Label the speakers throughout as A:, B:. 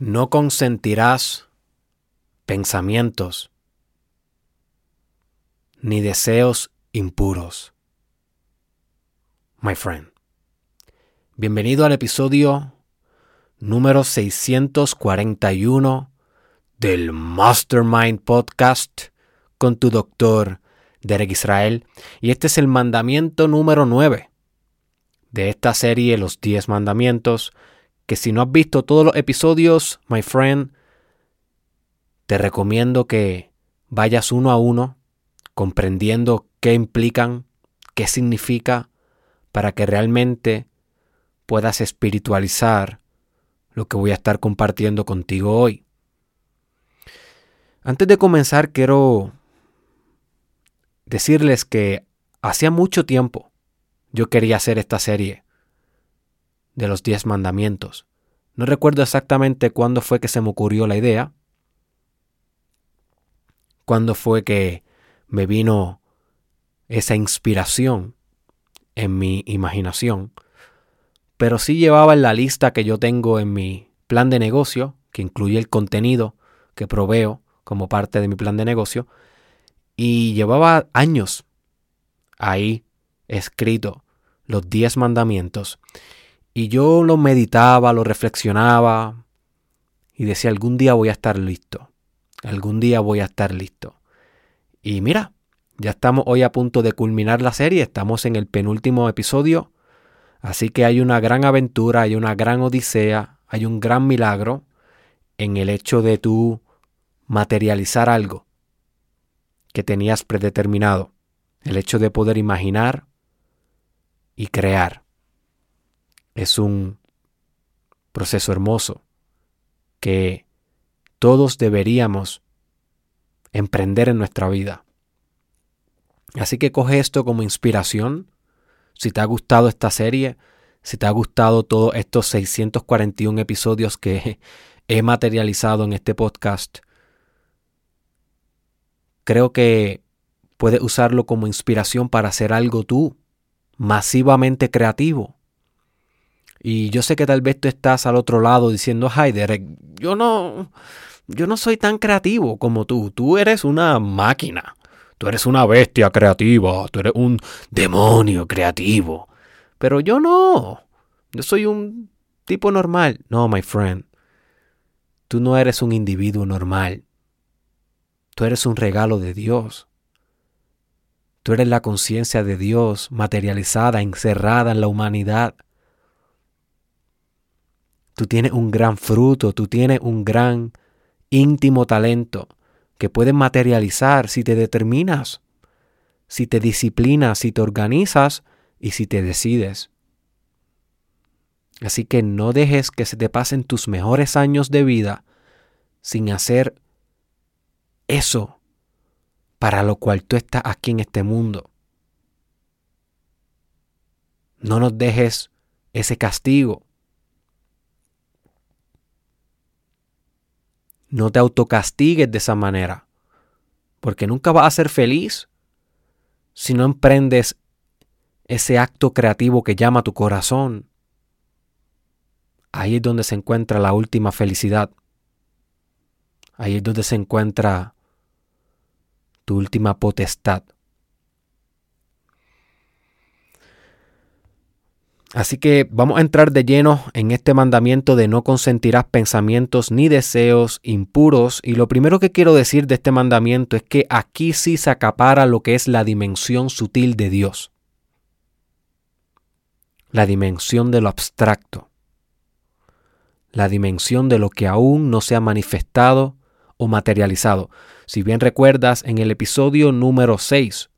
A: No consentirás pensamientos ni deseos impuros. My friend. Bienvenido al episodio número 641 del Mastermind Podcast con tu doctor Derek Israel. Y este es el mandamiento número 9 de esta serie Los 10 Mandamientos que si no has visto todos los episodios, my friend, te recomiendo que vayas uno a uno comprendiendo qué implican, qué significa, para que realmente puedas espiritualizar lo que voy a estar compartiendo contigo hoy. Antes de comenzar, quiero decirles que hacía mucho tiempo yo quería hacer esta serie de los diez mandamientos. No recuerdo exactamente cuándo fue que se me ocurrió la idea, cuándo fue que me vino esa inspiración en mi imaginación, pero sí llevaba en la lista que yo tengo en mi plan de negocio, que incluye el contenido que proveo como parte de mi plan de negocio, y llevaba años ahí escrito los diez mandamientos. Y yo lo meditaba, lo reflexionaba y decía, algún día voy a estar listo. Algún día voy a estar listo. Y mira, ya estamos hoy a punto de culminar la serie, estamos en el penúltimo episodio, así que hay una gran aventura, hay una gran odisea, hay un gran milagro en el hecho de tú materializar algo que tenías predeterminado, el hecho de poder imaginar y crear es un proceso hermoso que todos deberíamos emprender en nuestra vida. Así que coge esto como inspiración. Si te ha gustado esta serie, si te ha gustado todos estos 641 episodios que he materializado en este podcast, creo que puedes usarlo como inspiración para hacer algo tú, masivamente creativo y yo sé que tal vez tú estás al otro lado diciendo, ay, yo no, yo no soy tan creativo como tú. Tú eres una máquina. Tú eres una bestia creativa. Tú eres un demonio creativo. Pero yo no. Yo soy un tipo normal. No, my friend. Tú no eres un individuo normal. Tú eres un regalo de Dios. Tú eres la conciencia de Dios materializada, encerrada en la humanidad. Tú tienes un gran fruto, tú tienes un gran íntimo talento que puedes materializar si te determinas, si te disciplinas, si te organizas y si te decides. Así que no dejes que se te pasen tus mejores años de vida sin hacer eso para lo cual tú estás aquí en este mundo. No nos dejes ese castigo No te autocastigues de esa manera, porque nunca vas a ser feliz si no emprendes ese acto creativo que llama tu corazón. Ahí es donde se encuentra la última felicidad. Ahí es donde se encuentra tu última potestad. Así que vamos a entrar de lleno en este mandamiento de no consentirás pensamientos ni deseos impuros. Y lo primero que quiero decir de este mandamiento es que aquí sí se acapara lo que es la dimensión sutil de Dios. La dimensión de lo abstracto. La dimensión de lo que aún no se ha manifestado o materializado. Si bien recuerdas, en el episodio número 6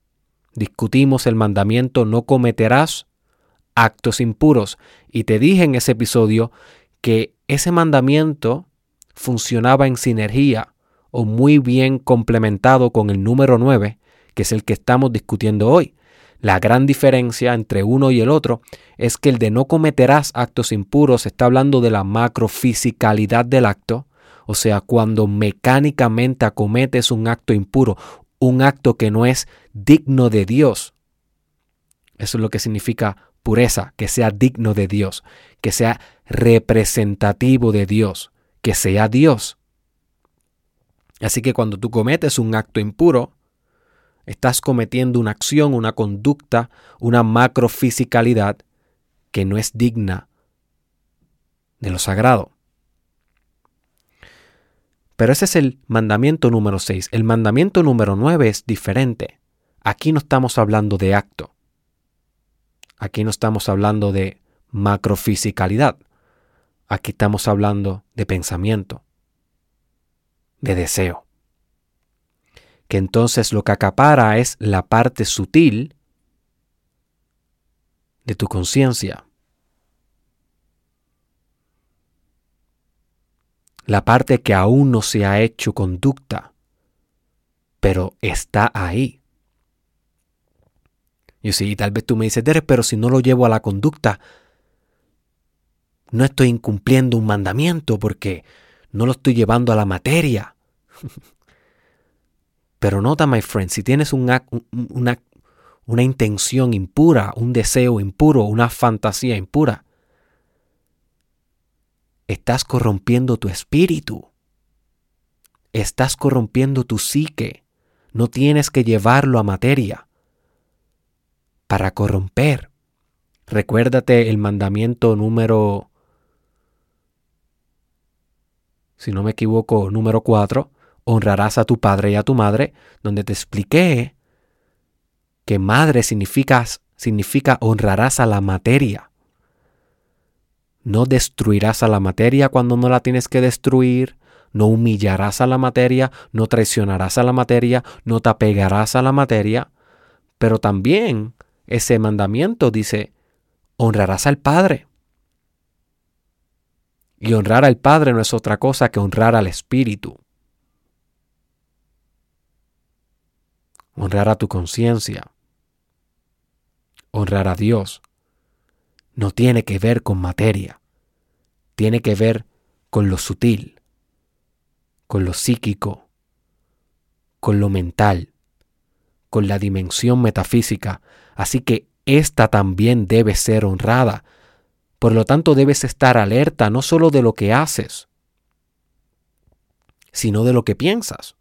A: discutimos el mandamiento no cometerás actos impuros. Y te dije en ese episodio que ese mandamiento funcionaba en sinergia o muy bien complementado con el número 9, que es el que estamos discutiendo hoy. La gran diferencia entre uno y el otro es que el de no cometerás actos impuros está hablando de la macrofisicalidad del acto, o sea, cuando mecánicamente acometes un acto impuro, un acto que no es digno de Dios. Eso es lo que significa pureza, que sea digno de Dios, que sea representativo de Dios, que sea Dios. Así que cuando tú cometes un acto impuro, estás cometiendo una acción, una conducta, una macrofisicalidad que no es digna de lo sagrado. Pero ese es el mandamiento número 6. El mandamiento número 9 es diferente. Aquí no estamos hablando de acto. Aquí no estamos hablando de macrofisicalidad. Aquí estamos hablando de pensamiento, de deseo. Que entonces lo que acapara es la parte sutil de tu conciencia. La parte que aún no se ha hecho conducta, pero está ahí. Y sí, tal vez tú me dices, Derek, pero si no lo llevo a la conducta, no estoy incumpliendo un mandamiento porque no lo estoy llevando a la materia. Pero nota, my friend, si tienes una, una, una intención impura, un deseo impuro, una fantasía impura, estás corrompiendo tu espíritu. Estás corrompiendo tu psique. No tienes que llevarlo a materia para corromper. Recuérdate el mandamiento número si no me equivoco, número 4, honrarás a tu padre y a tu madre, donde te expliqué que madre significa, significa honrarás a la materia. No destruirás a la materia cuando no la tienes que destruir, no humillarás a la materia, no traicionarás a la materia, no te apegarás a la materia, pero también ese mandamiento dice, honrarás al Padre. Y honrar al Padre no es otra cosa que honrar al Espíritu. Honrar a tu conciencia. Honrar a Dios. No tiene que ver con materia. Tiene que ver con lo sutil, con lo psíquico, con lo mental, con la dimensión metafísica. Así que esta también debe ser honrada por lo tanto, debes estar alerta no solo de lo que haces, sino de lo que piensas,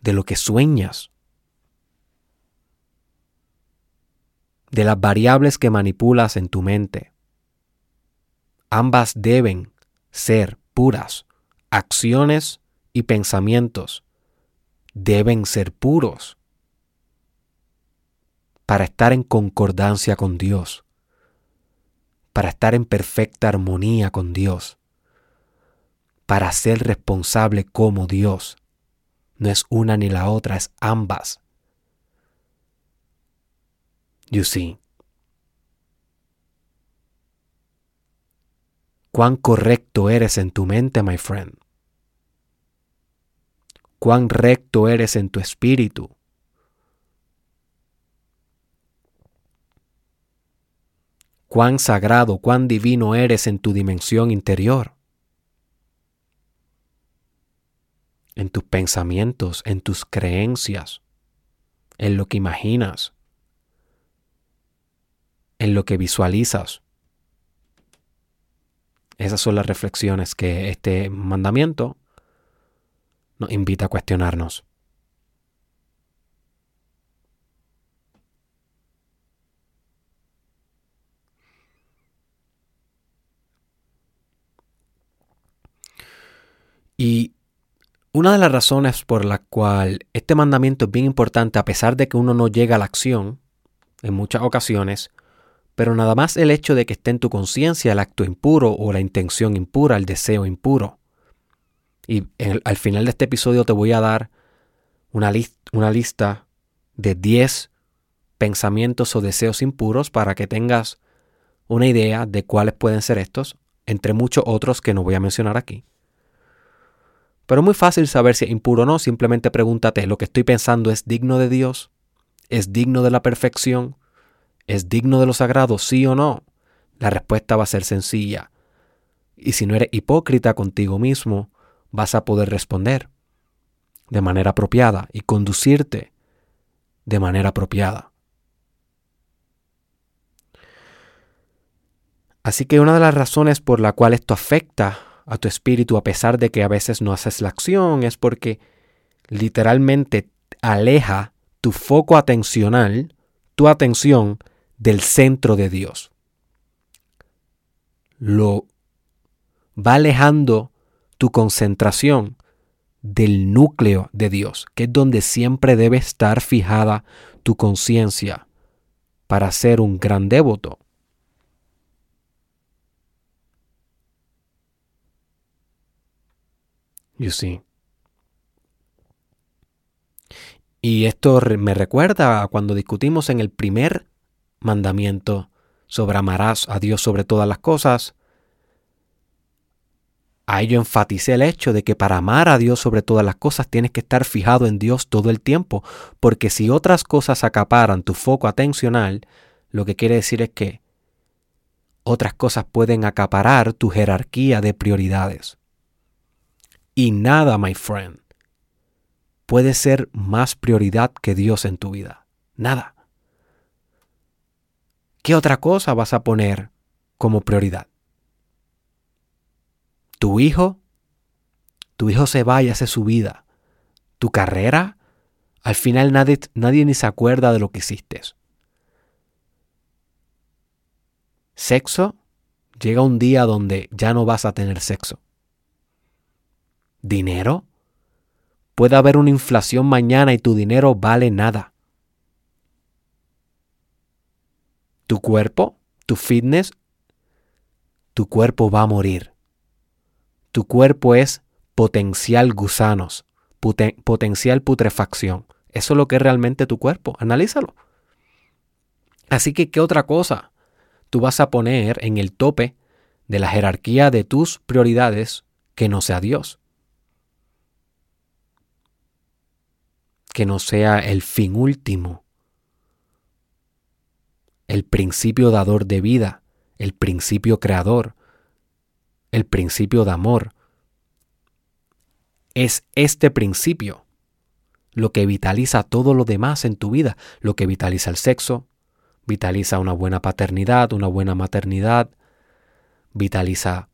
A: de lo que sueñas, de las variables que manipulas en tu mente. Ambas deben ser puras. Acciones y pensamientos deben ser puros para estar en concordancia con Dios para estar en perfecta armonía con Dios, para ser responsable como Dios. No es una ni la otra, es ambas. You see. Cuán correcto eres en tu mente, my friend. Cuán recto eres en tu espíritu. cuán sagrado, cuán divino eres en tu dimensión interior, en tus pensamientos, en tus creencias, en lo que imaginas, en lo que visualizas. Esas son las reflexiones que este mandamiento invita a cuestionarnos. Y una de las razones por la cual este mandamiento es bien importante, a pesar de que uno no llega a la acción en muchas ocasiones, pero nada más el hecho de que esté en tu conciencia el acto impuro o la intención impura, el deseo impuro. Y al final de este episodio te voy a dar una, una lista de 10 pensamientos o deseos impuros para que tengas una idea de cuáles pueden ser estos, entre muchos otros que no voy a mencionar aquí. Pero es muy fácil saber si es impuro o no. Simplemente pregúntate, ¿lo que estoy pensando es digno de Dios? ¿Es digno de la perfección? ¿Es digno de lo sagrado? ¿Sí o no? La respuesta va a ser sencilla. Y si no eres hipócrita contigo mismo, vas a poder responder de manera apropiada y conducirte de manera apropiada. Así que una de las razones por la cual esto afecta a tu espíritu a pesar de que a veces no haces la acción, es porque literalmente aleja tu foco atencional, tu atención del centro de Dios. Lo va alejando tu concentración del núcleo de Dios, que es donde siempre debe estar fijada tu conciencia para ser un gran devoto. You see. Y esto me recuerda a cuando discutimos en el primer mandamiento sobre amarás a Dios sobre todas las cosas. A ello enfaticé el hecho de que para amar a Dios sobre todas las cosas tienes que estar fijado en Dios todo el tiempo, porque si otras cosas acaparan tu foco atencional, lo que quiere decir es que otras cosas pueden acaparar tu jerarquía de prioridades. Y nada, my friend, puede ser más prioridad que Dios en tu vida. Nada. ¿Qué otra cosa vas a poner como prioridad? ¿Tu hijo? Tu hijo se va y hace su vida. ¿Tu carrera? Al final nadie, nadie ni se acuerda de lo que hiciste. ¿Sexo? Llega un día donde ya no vas a tener sexo. ¿Dinero? Puede haber una inflación mañana y tu dinero vale nada. Tu cuerpo, tu fitness, tu cuerpo va a morir. Tu cuerpo es potencial gusanos, potencial putrefacción. Eso es lo que es realmente tu cuerpo. Analízalo. Así que, ¿qué otra cosa tú vas a poner en el tope de la jerarquía de tus prioridades que no sea Dios? que no sea el fin último, el principio dador de vida, el principio creador, el principio de amor. Es este principio lo que vitaliza todo lo demás en tu vida, lo que vitaliza el sexo, vitaliza una buena paternidad, una buena maternidad, vitaliza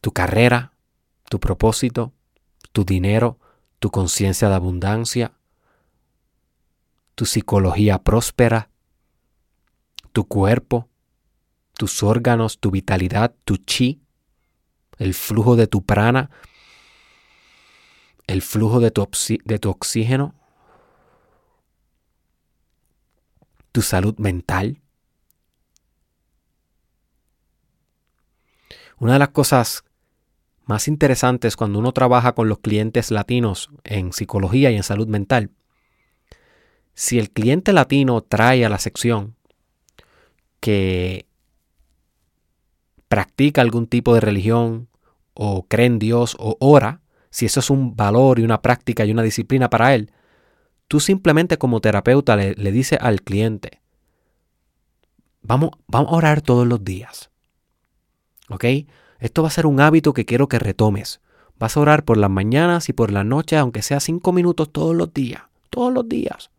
A: tu carrera, tu propósito, tu dinero, tu conciencia de abundancia, tu psicología próspera, tu cuerpo, tus órganos, tu vitalidad, tu chi, el flujo de tu prana, el flujo de tu, de tu oxígeno, tu salud mental. Una de las cosas más interesantes cuando uno trabaja con los clientes latinos en psicología y en salud mental. Si el cliente latino trae a la sección que practica algún tipo de religión o cree en Dios o ora, si eso es un valor y una práctica y una disciplina para él, tú simplemente como terapeuta le, le dices al cliente, vamos, vamos a orar todos los días. ¿Ok? Esto va a ser un hábito que quiero que retomes. Vas a orar por las mañanas y por las noches, aunque sea cinco minutos todos los días. Todos los días.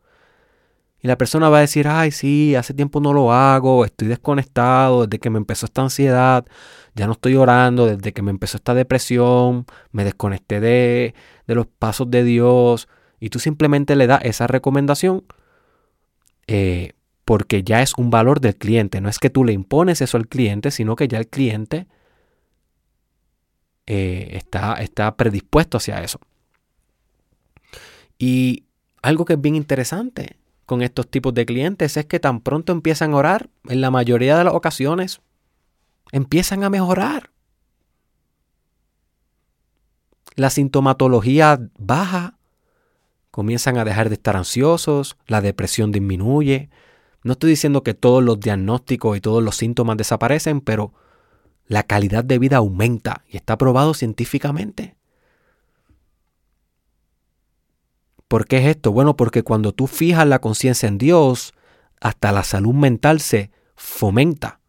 A: Y la persona va a decir, ay, sí, hace tiempo no lo hago, estoy desconectado desde que me empezó esta ansiedad, ya no estoy orando desde que me empezó esta depresión, me desconecté de, de los pasos de Dios. Y tú simplemente le das esa recomendación eh, porque ya es un valor del cliente. No es que tú le impones eso al cliente, sino que ya el cliente eh, está, está predispuesto hacia eso. Y algo que es bien interesante con estos tipos de clientes es que tan pronto empiezan a orar, en la mayoría de las ocasiones, empiezan a mejorar. La sintomatología baja, comienzan a dejar de estar ansiosos, la depresión disminuye. No estoy diciendo que todos los diagnósticos y todos los síntomas desaparecen, pero la calidad de vida aumenta y está probado científicamente. ¿Por qué es esto? Bueno, porque cuando tú fijas la conciencia en Dios, hasta la salud mental se fomenta.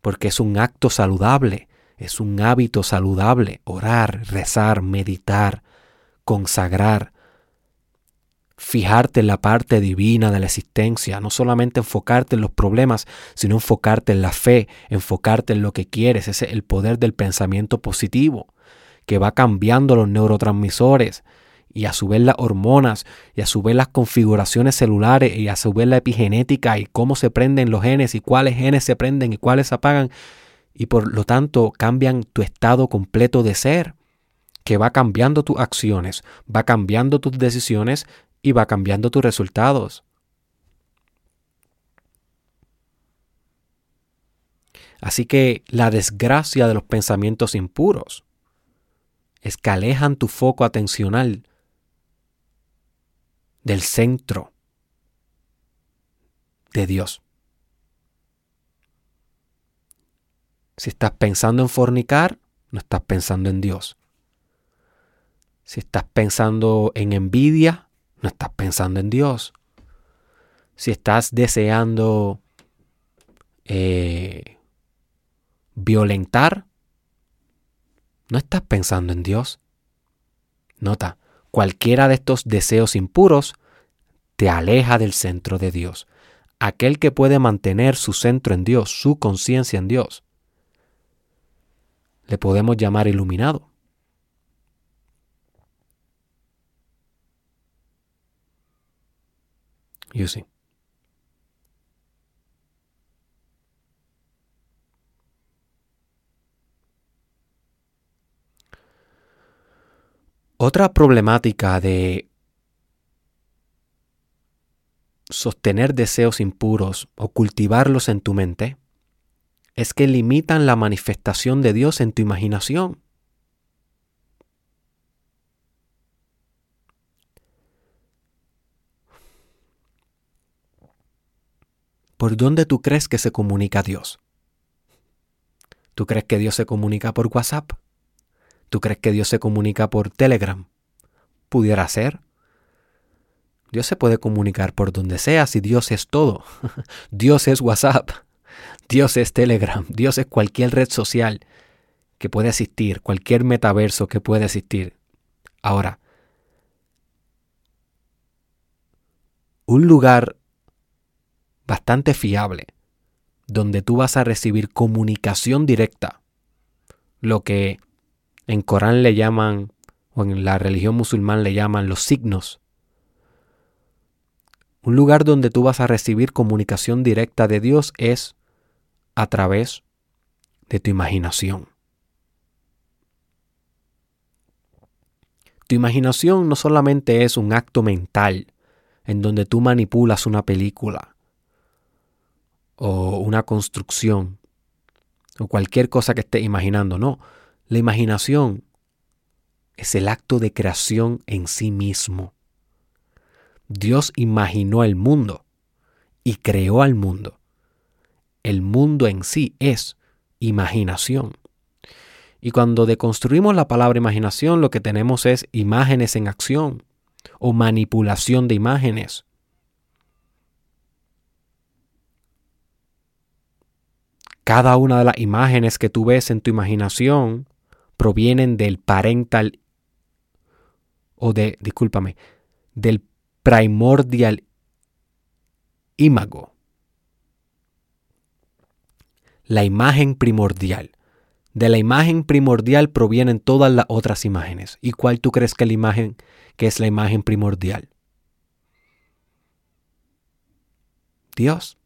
A: Porque es un acto saludable, es un hábito saludable, orar, rezar, meditar, consagrar, fijarte en la parte divina de la existencia, no solamente enfocarte en los problemas, sino enfocarte en la fe, enfocarte en lo que quieres, ese es el poder del pensamiento positivo, que va cambiando los neurotransmisores y a su vez las hormonas y a su vez las configuraciones celulares y a su vez la epigenética y cómo se prenden los genes y cuáles genes se prenden y cuáles se apagan y por lo tanto cambian tu estado completo de ser que va cambiando tus acciones, va cambiando tus decisiones y va cambiando tus resultados. Así que la desgracia de los pensamientos impuros es que alejan tu foco atencional del centro de Dios. Si estás pensando en fornicar, no estás pensando en Dios. Si estás pensando en envidia, no estás pensando en Dios. Si estás deseando eh, violentar, no estás pensando en Dios. Nota, cualquiera de estos deseos impuros te aleja del centro de Dios. Aquel que puede mantener su centro en Dios, su conciencia en Dios, le podemos llamar iluminado. You see. Otra problemática de sostener deseos impuros o cultivarlos en tu mente es que limitan la manifestación de Dios en tu imaginación. ¿Por dónde tú crees que se comunica Dios? ¿Tú crees que Dios se comunica por WhatsApp? ¿Tú crees que Dios se comunica por Telegram? Pudiera ser. Dios se puede comunicar por donde sea si Dios es todo. Dios es WhatsApp. Dios es Telegram. Dios es cualquier red social que puede existir, cualquier metaverso que pueda existir. Ahora, un lugar bastante fiable, donde tú vas a recibir comunicación directa, lo que en Corán le llaman, o en la religión musulmán le llaman los signos. Un lugar donde tú vas a recibir comunicación directa de Dios es a través de tu imaginación. Tu imaginación no solamente es un acto mental en donde tú manipulas una película, o una construcción o cualquier cosa que estés imaginando. No, la imaginación es el acto de creación en sí mismo. Dios imaginó el mundo y creó al mundo. El mundo en sí es imaginación. Y cuando deconstruimos la palabra imaginación, lo que tenemos es imágenes en acción o manipulación de imágenes. Cada una de las imágenes que tú ves en tu imaginación provienen del parental o de, discúlpame, del primordial imago. La imagen primordial. De la imagen primordial provienen todas las otras imágenes. ¿Y cuál tú crees que la imagen que es la imagen primordial? Dios.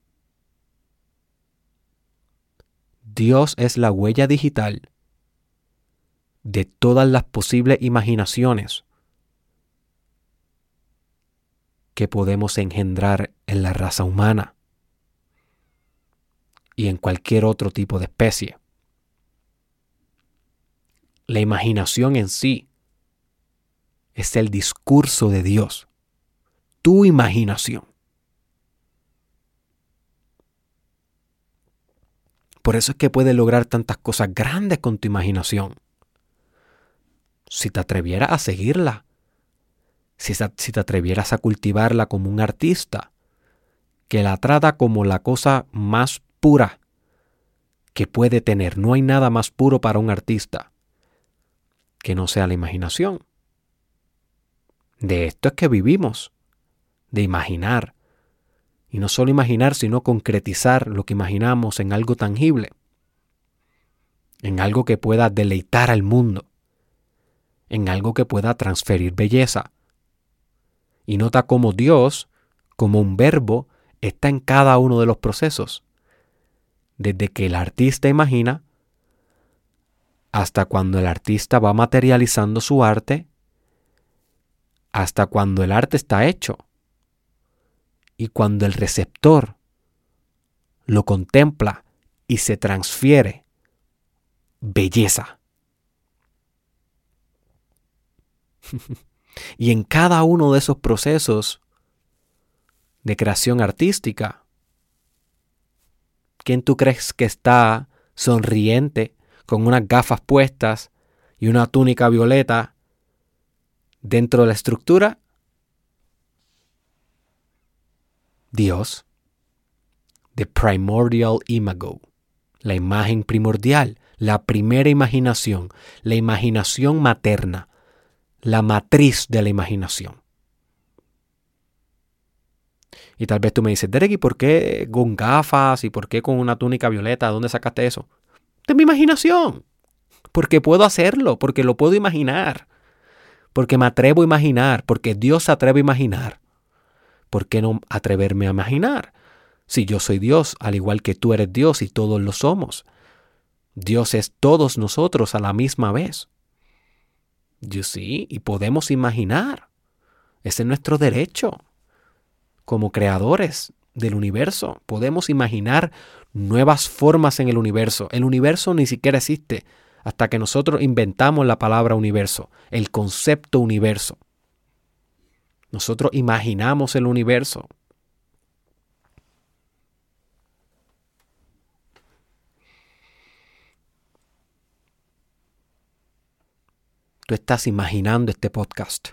A: Dios es la huella digital de todas las posibles imaginaciones que podemos engendrar en la raza humana y en cualquier otro tipo de especie. La imaginación en sí es el discurso de Dios, tu imaginación. Por eso es que puedes lograr tantas cosas grandes con tu imaginación. Si te atrevieras a seguirla, si, te atrevieras a cultivarla como un artista, que la trata como la cosa más pura que puede tener. No hay nada más puro para un artista que no sea la imaginación. De esto es que vivimos. de imaginar. Y no solo imaginar, sino concretizar lo que imaginamos en algo tangible, en algo que pueda deleitar al mundo, en algo que pueda transferir belleza. Y nota cómo Dios, como un verbo, está en cada uno de los procesos. Desde que el artista imagina hasta cuando el artista va materializando su arte, hasta cuando el arte está hecho y cuando el receptor lo contempla y se transfiere belleza. Y en cada uno de esos procesos de creación artística, ¿quién tú crees que está sonriente con unas gafas puestas y una túnica violeta dentro de la estructura? Dios. The primordial imago. La imagen primordial, la primera imaginación, la imaginación materna, la matriz de la imaginación. Y tal vez tú me dices, Derek, ¿y por qué con gafas y por qué con una túnica violeta? ¿Dónde sacaste eso? de mi imaginación. Porque puedo hacerlo, porque lo puedo imaginar. Porque me atrevo a imaginar, porque Dios se atreve a imaginar. ¿Por qué no atreverme a imaginar? Si yo soy Dios, al igual que tú eres Dios y todos lo somos. Dios es todos nosotros a la misma vez. Yo sí, y podemos imaginar. Ese es nuestro derecho. Como creadores del universo, podemos imaginar nuevas formas en el universo. El universo ni siquiera existe hasta que nosotros inventamos la palabra universo, el concepto universo. Nosotros imaginamos el universo. Tú estás imaginando este podcast.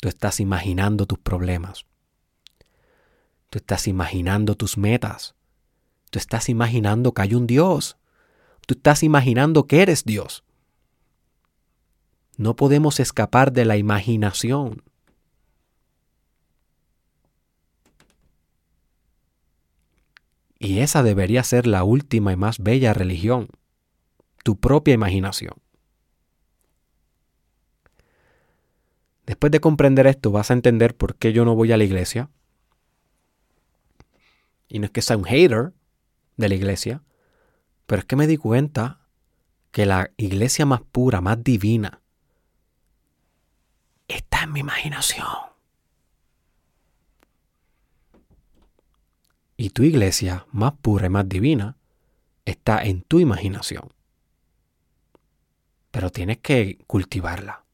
A: Tú estás imaginando tus problemas. Tú estás imaginando tus metas. Tú estás imaginando que hay un Dios. Tú estás imaginando que eres Dios. No podemos escapar de la imaginación. Y esa debería ser la última y más bella religión, tu propia imaginación. Después de comprender esto, vas a entender por qué yo no voy a la iglesia, y no es que sea un hater de la iglesia, pero es que me di cuenta que la iglesia más pura, más divina, está en mi imaginación. Y tu iglesia más pura y más divina está en tu imaginación. Pero tienes que cultivarla.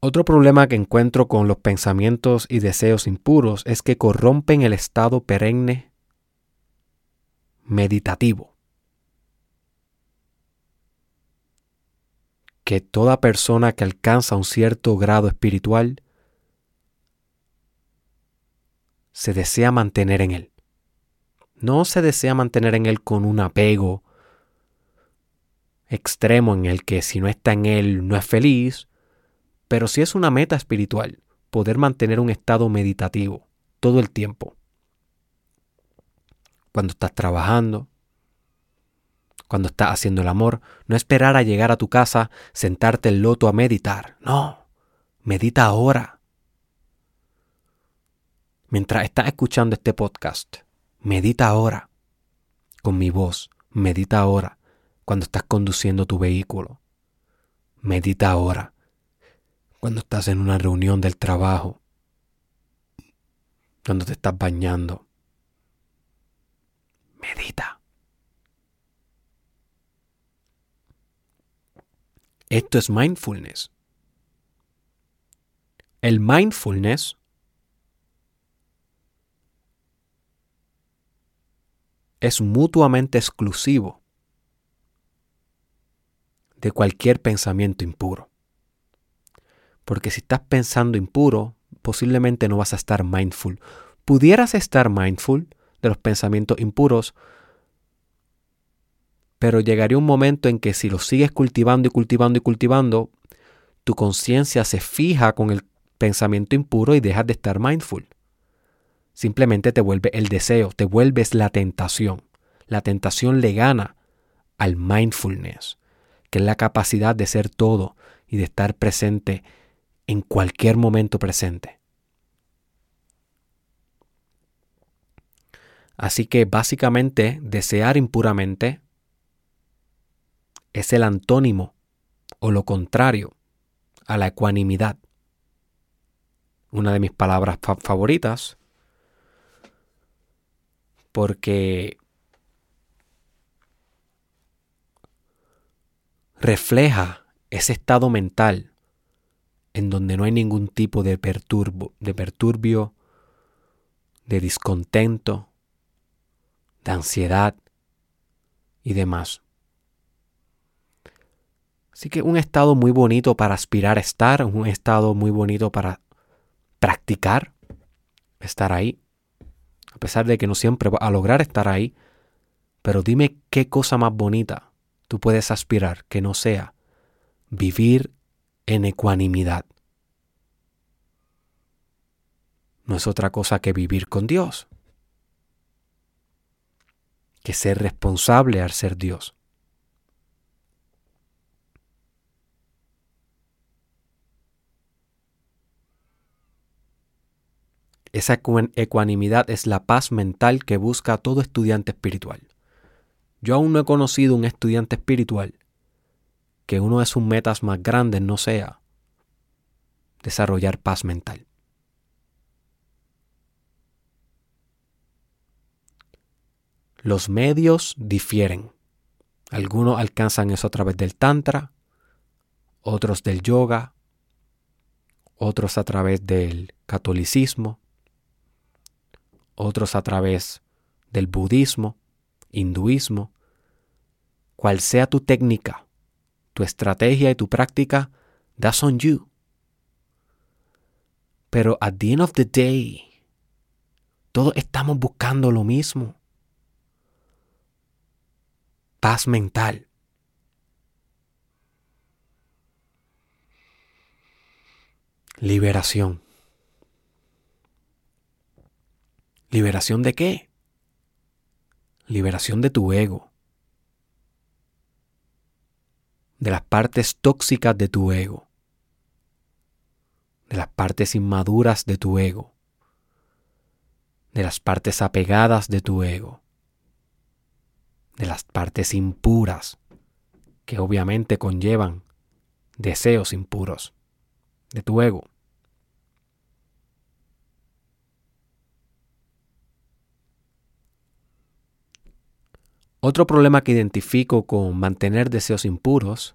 A: Otro problema que encuentro con los pensamientos y deseos impuros es que corrompen el estado perenne meditativo. Que toda persona que alcanza un cierto grado espiritual se desea mantener en él. No se desea mantener en él con un apego extremo en el que si no está en él no es feliz, pero si es una meta espiritual, poder mantener un estado meditativo todo el tiempo. Cuando estás trabajando, cuando estás haciendo el amor, no esperar a llegar a tu casa, sentarte el loto a meditar. No, medita ahora. Mientras estás escuchando este podcast, medita ahora. Con mi voz, medita ahora. Cuando estás conduciendo tu vehículo, medita ahora cuando estás en una reunión del trabajo, cuando te estás bañando. Medita. Esto es mindfulness. El mindfulness es mutuamente exclusivo de cualquier pensamiento impuro. Porque si estás pensando impuro, posiblemente no vas a estar mindful. Pudieras estar mindful de los pensamientos impuros, pero llegaría un momento en que si los sigues cultivando y cultivando y cultivando, tu conciencia se fija con el pensamiento impuro y dejas de estar mindful. Simplemente te vuelve el deseo, te vuelves la tentación. La tentación le gana al mindfulness, que es la capacidad de ser todo y de estar presente en cualquier momento presente. Así que básicamente desear impuramente es el antónimo o lo contrario a la ecuanimidad. Una de mis palabras favoritas porque refleja ese estado mental en donde no hay ningún tipo de, perturbo, de perturbio, de descontento, de ansiedad y demás. Así que un estado muy bonito para aspirar a estar, un estado muy bonito para practicar, estar ahí. A pesar de que no siempre va a lograr estar ahí, pero dime qué cosa más bonita tú puedes aspirar que no sea vivir en ecuanimidad. No es otra cosa que vivir con Dios, que ser responsable al ser Dios. Esa ecuanimidad es la paz mental que busca todo estudiante espiritual. Yo aún no he conocido un estudiante espiritual que uno de sus metas más grandes no sea desarrollar paz mental. Los medios difieren. Algunos alcanzan eso a través del tantra, otros del yoga, otros a través del catolicismo, otros a través del budismo, hinduismo. Cual sea tu técnica, tu estrategia y tu práctica, that's on you. Pero at the end of the day, todos estamos buscando lo mismo. Paz mental. Liberación. ¿Liberación de qué? Liberación de tu ego. De las partes tóxicas de tu ego. De las partes inmaduras de tu ego. De las partes apegadas de tu ego. De las partes impuras que obviamente conllevan deseos impuros de tu ego. Otro problema que identifico con mantener deseos impuros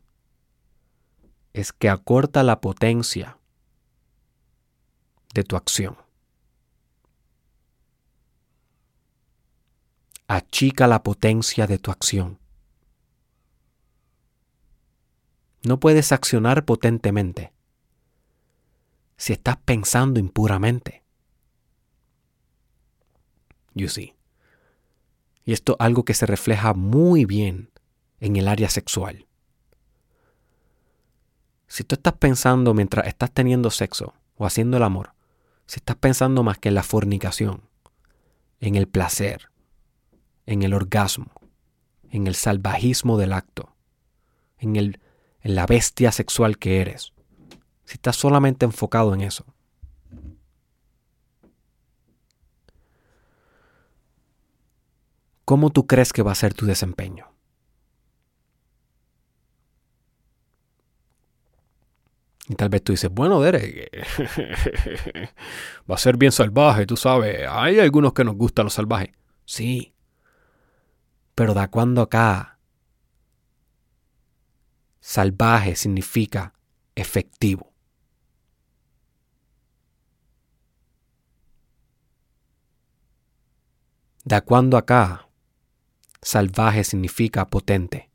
A: es que acorta la potencia de tu acción. Achica la potencia de tu acción. No puedes accionar potentemente si estás pensando impuramente. You see. Y esto es algo que se refleja muy bien en el área sexual. Si tú estás pensando mientras estás teniendo sexo o haciendo el amor, si estás pensando más que en la fornicación, en el placer, en el orgasmo, en el salvajismo del acto, en, el, en la bestia sexual que eres, si estás solamente enfocado en eso, ¿cómo tú crees que va a ser tu desempeño? Y tal vez tú dices, bueno, Derek, va a ser bien salvaje, tú sabes. Hay algunos que nos gustan los salvajes. Sí. Pero ¿da cuándo acá? Salvaje significa efectivo. ¿Da cuándo acá? Salvaje significa potente.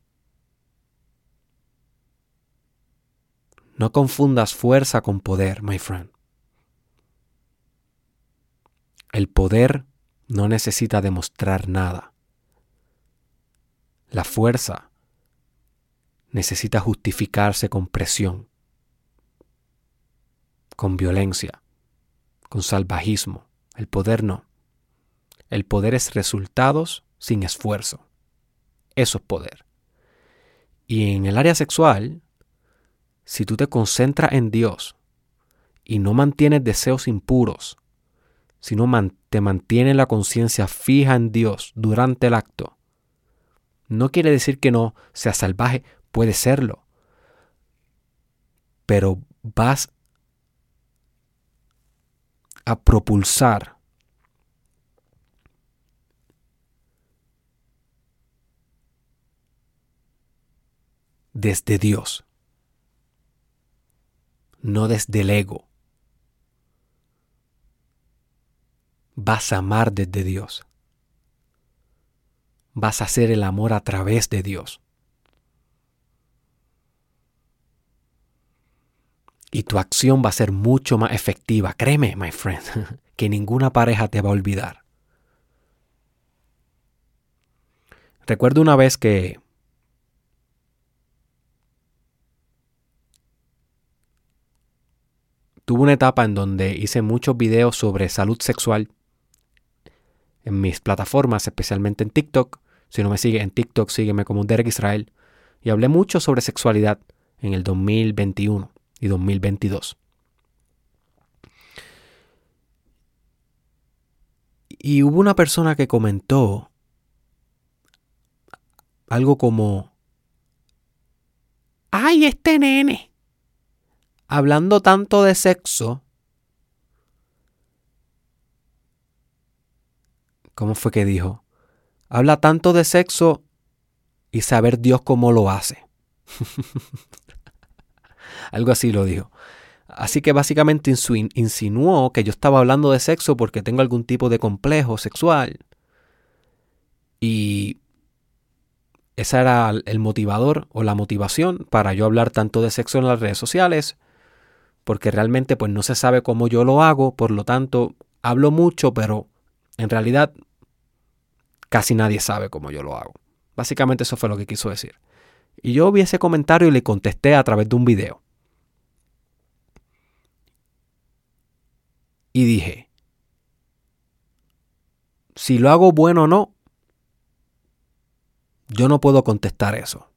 A: No confundas fuerza con poder, my friend. el poder no necesita demostrar nada. La fuerza necesita justificarse con presión, con violencia, con salvajismo. El poder no. El poder es resultados sin esfuerzo. Eso es poder. Y en el área sexual, si tú te concentras en Dios y no mantienes deseos impuros, si no te mantienes la conciencia fija en Dios durante el acto, no quiere decir que no sea salvaje, puede serlo. Pero vas a propulsar desde Dios, no desde el ego. Vas a amar desde Dios. Vas a hacer el amor a través de Dios. Y tu acción va a ser mucho más efectiva. Créeme, my friend, que ninguna pareja te va a olvidar. Recuerdo una vez que tuve una etapa en donde hice muchos videos sobre salud sexual en mis plataformas, especialmente en TikTok. Si no me sigue en TikTok, sígueme como Derek Israel. Y hablé mucho sobre sexualidad en el 2021 y 2022. Y hubo una persona que comentó algo como, ay, este nene, hablando tanto de sexo, ¿cómo fue que dijo? Habla tanto de sexo y saber Dios cómo lo hace. Algo así lo dijo. Así que básicamente insinuó que yo estaba hablando de sexo porque tengo algún tipo de complejo sexual. Y ese era el motivador o la motivación para yo hablar tanto de sexo en las redes sociales, porque realmente pues no se sabe cómo yo lo hago, por lo tanto hablo mucho, pero en realidad casi nadie sabe cómo yo lo hago. Básicamente eso fue lo que quiso decir. Y yo vi ese comentario y le contesté a través de un video. y dije, si lo hago bueno o no, yo no puedo contestar eso.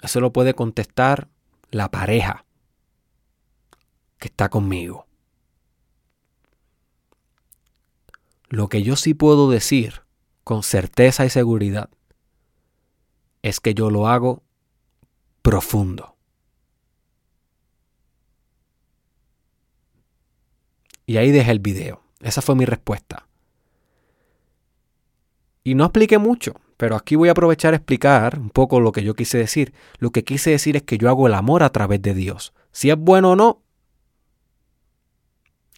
A: Eso lo puede contestar la pareja que está conmigo. Lo que yo sí puedo decir con certeza y seguridad es que yo lo hago profundo. Y ahí dejé el video. Esa fue mi respuesta. Y no expliqué mucho, pero aquí voy a aprovechar a explicar un poco lo que yo quise decir. Lo que quise decir es que yo hago el amor a través de Dios. Si es bueno o no,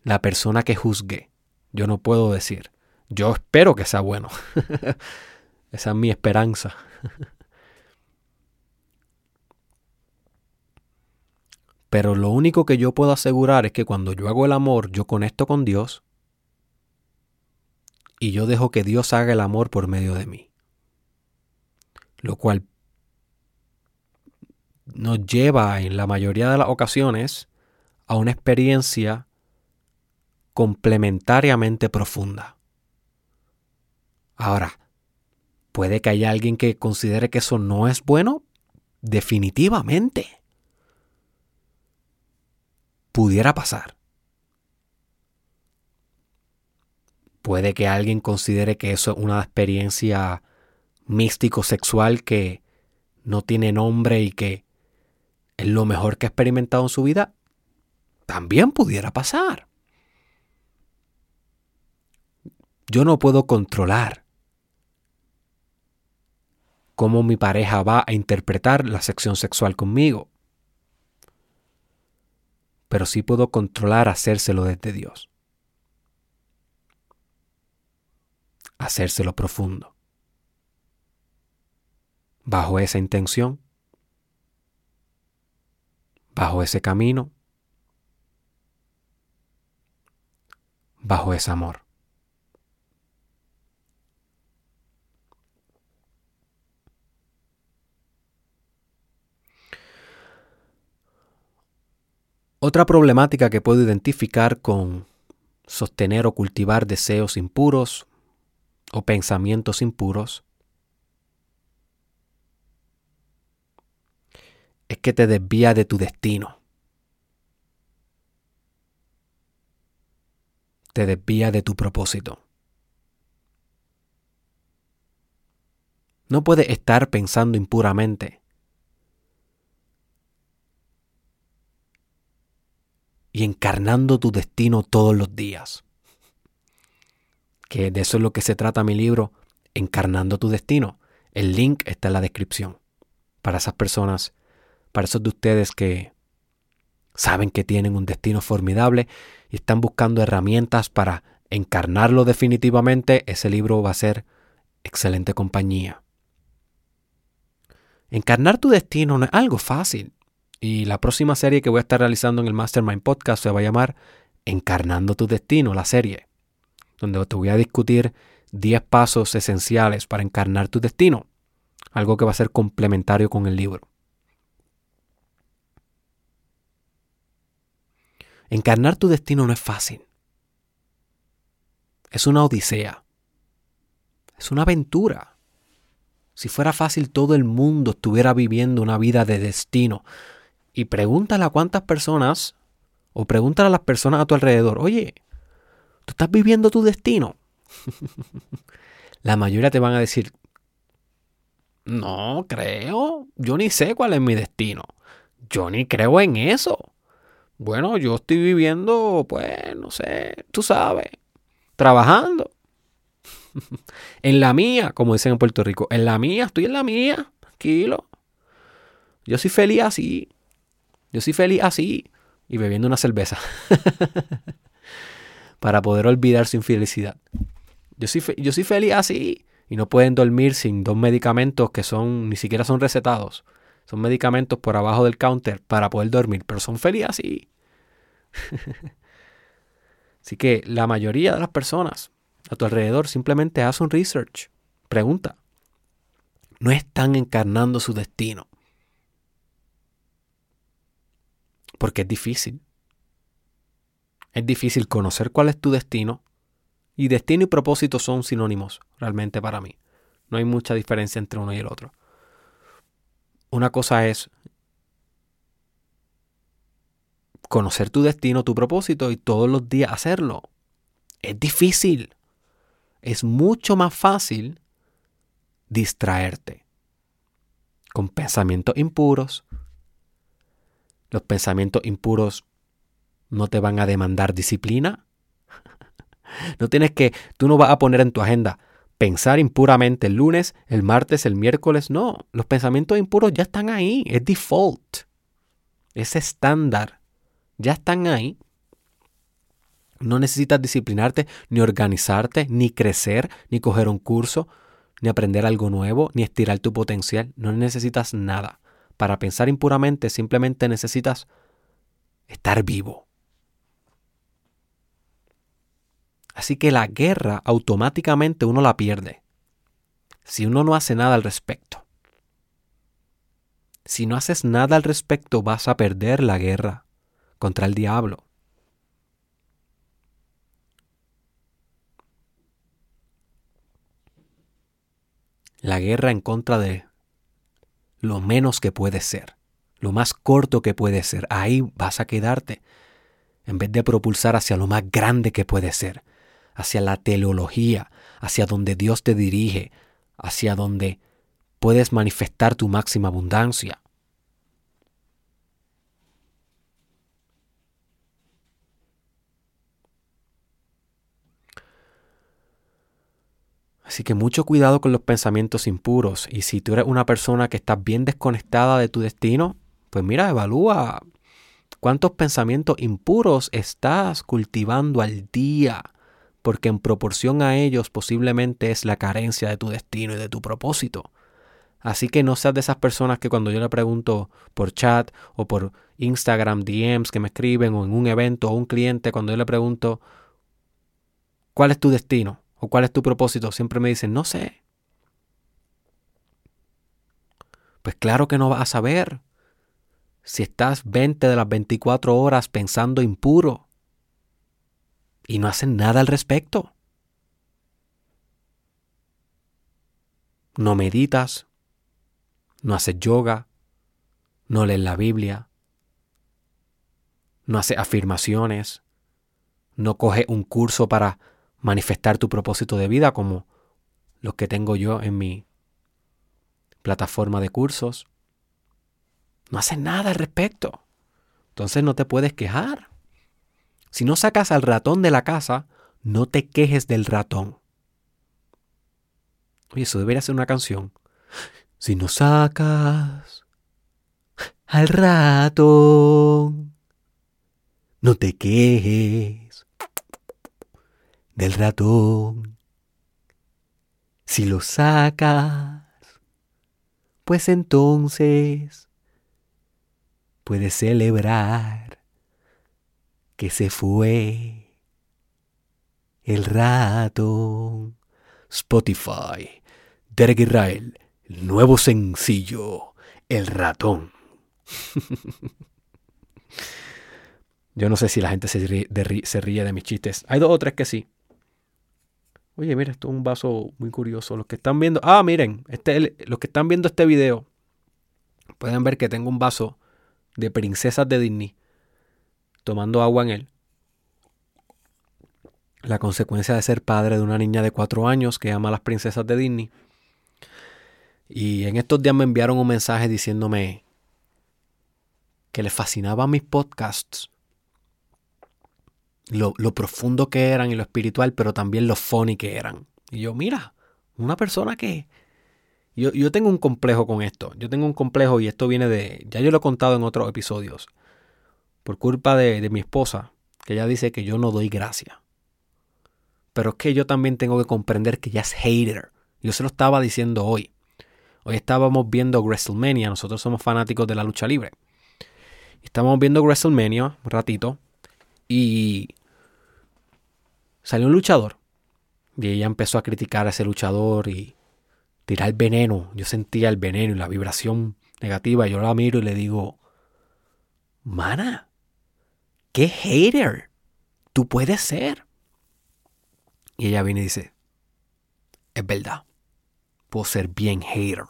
A: la persona que juzgue. Yo no puedo decir. Yo espero que sea bueno. Esa es mi esperanza. Pero lo único que yo puedo asegurar es que cuando yo hago el amor, yo conecto con Dios y yo dejo que Dios haga el amor por medio de mí. Lo cual nos lleva en la mayoría de las ocasiones a una experiencia complementariamente profunda. Ahora, ¿puede que haya alguien que considere que eso no es bueno? Definitivamente pudiera pasar. Puede que alguien considere que eso es una experiencia místico-sexual que no tiene nombre y que es lo mejor que ha experimentado en su vida. También pudiera pasar. Yo no puedo controlar cómo mi pareja va a interpretar la sección sexual conmigo pero sí puedo controlar hacérselo desde Dios. Hacérselo profundo. Bajo esa intención, bajo ese camino, bajo ese amor. Otra problemática que puedo identificar con sostener o cultivar deseos impuros o pensamientos impuros es que te desvía de tu destino. Te desvía de tu propósito. No puedes estar pensando impuramente y encarnando tu destino todos los días. Que de eso es lo que se trata mi libro, Encarnando tu destino. El link está en la descripción. Para esas personas, para esos de ustedes que saben que tienen un destino formidable y están buscando herramientas para encarnarlo definitivamente, ese libro va a ser excelente compañía. Encarnar tu destino no es algo fácil. Y la próxima serie que voy a estar realizando en el Mastermind Podcast se va a llamar Encarnando tu Destino, la serie, donde te voy a discutir 10 pasos esenciales para encarnar tu destino, algo que va a ser complementario con el libro. Encarnar tu destino no es fácil. Es una odisea. Es una aventura. Si fuera fácil, todo el mundo estuviera viviendo una vida de destino, y pregúntale a cuántas personas, o pregúntale a las personas a tu alrededor, oye, ¿tú estás viviendo tu destino? La mayoría te van a decir, no creo, yo ni sé cuál es mi destino, yo ni creo en eso. Bueno, yo estoy viviendo, pues, no sé, tú sabes, trabajando. en la mía, como dicen en Puerto Rico, en la mía, estoy en la mía, tranquilo. Yo soy feliz así. Yo soy feliz así y bebiendo una cerveza. para poder olvidar su infelicidad. Yo soy, yo soy feliz así y no pueden dormir sin dos medicamentos que son ni siquiera son recetados. Son medicamentos por abajo del counter para poder dormir, pero son felices así. así que la mayoría de las personas a tu alrededor simplemente haz un research, pregunta. No están encarnando su destino. Porque es difícil. Es difícil conocer cuál es tu destino. Y destino y propósito son sinónimos realmente para mí. No hay mucha diferencia entre uno y el otro. Una cosa es conocer tu destino, tu propósito y todos los días hacerlo. Es difícil. Es mucho más fácil distraerte con pensamientos impuros, los pensamientos impuros no te van a demandar disciplina. No tienes que, tú no vas a poner en tu agenda pensar impuramente el lunes, el martes, el miércoles. No, los pensamientos impuros ya están ahí, es default, es estándar, ya están ahí. No necesitas disciplinarte, ni organizarte, ni crecer, ni coger un curso, ni aprender algo nuevo, ni estirar tu potencial. No necesitas nada. Para pensar impuramente simplemente necesitas estar vivo. Así que la guerra automáticamente uno la pierde si uno no hace nada al respecto. Si no haces nada al respecto vas a perder la guerra contra el diablo. La guerra en contra de lo menos que puede ser, lo más corto que puede ser. Ahí vas a quedarte, en vez de propulsar hacia lo más grande que puede ser, hacia la teleología, hacia donde Dios te dirige, hacia donde puedes manifestar tu máxima abundancia. Así que mucho cuidado con los pensamientos impuros. Y si tú eres una persona que estás bien desconectada de tu destino, pues mira, evalúa cuántos pensamientos impuros estás cultivando al día. Porque en proporción a ellos posiblemente es la carencia de tu destino y de tu propósito. Así que no seas de esas personas que cuando yo le pregunto por chat o por Instagram DMs que me escriben o en un evento o un cliente, cuando yo le pregunto ¿Cuál es tu destino? ¿O cuál es tu propósito? Siempre me dicen, no sé. Pues claro que no vas a saber si estás 20 de las 24 horas pensando impuro y no haces nada al respecto. No meditas, no haces yoga, no lees la Biblia, no haces afirmaciones, no coges un curso para manifestar tu propósito de vida como los que tengo yo en mi plataforma de cursos. No haces nada al respecto. Entonces no te puedes quejar. Si no sacas al ratón de la casa, no te quejes del ratón. Oye, eso debería ser una canción. Si no sacas al ratón, no te quejes del ratón. Si lo sacas, pues entonces puedes celebrar que se fue el ratón. Spotify, Derek Israel, el nuevo sencillo, El ratón. Yo no sé si la gente se ríe, de, mis chistes. Hay dos o tres que sí. Oye, mira, esto es un vaso muy curioso. Los que están viendo. Ah, miren, este, los que están viendo este video pueden ver que tengo un vaso de princesas de Disney tomando agua en él. La consecuencia de ser padre de una niña de cuatro años que ama a las princesas de Disney. Y en estos días me enviaron un mensaje diciéndome que les fascinaban mis podcasts lo, profundo que eran y lo espiritual, pero también lo funny que eran. Y yo, mira, una persona que... Yo, yo tengo un complejo con esto. Yo tengo un complejo y esto viene de... Ya yo lo he contado en otros episodios. Por culpa de, de mi esposa, que ella dice que yo no doy gracia. Pero es que yo también tengo que comprender que ella es hater. Yo se lo estaba diciendo hoy. Hoy estábamos viendo WrestleMania. Nosotros somos fanáticos de la lucha libre. Estábamos viendo WrestleMania un ratito. Y salió un luchador. Y ella empezó a criticar a ese luchador y tirar veneno. Yo sentía el veneno y la vibración negativa. Yo la miro y le digo, mana, qué hater tú puedes ser. Y ella viene y dice, es verdad, puedo ser bien hater.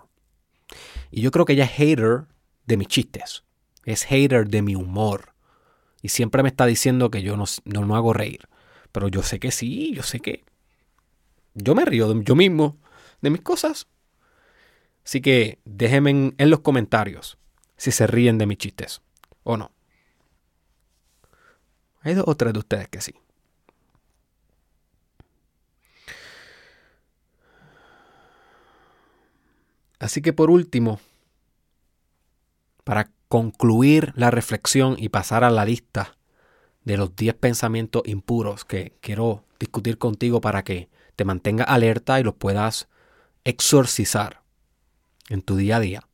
A: Y yo creo que ella es hater de mis chistes. Es hater de mi humor. Y siempre me está diciendo que yo no, no, no hago reír. Pero yo sé que sí, yo sé que yo me río de yo mismo, de mis cosas. Así que déjenme en, los comentarios si se ríen de mis chistes o no. Hay dos o tres de ustedes que sí. Así que por último, para concluir la reflexión y pasar a la lista de los 10 pensamientos impuros que quiero discutir contigo para que te mantenga alerta y los puedas exorcizar en tu día a día.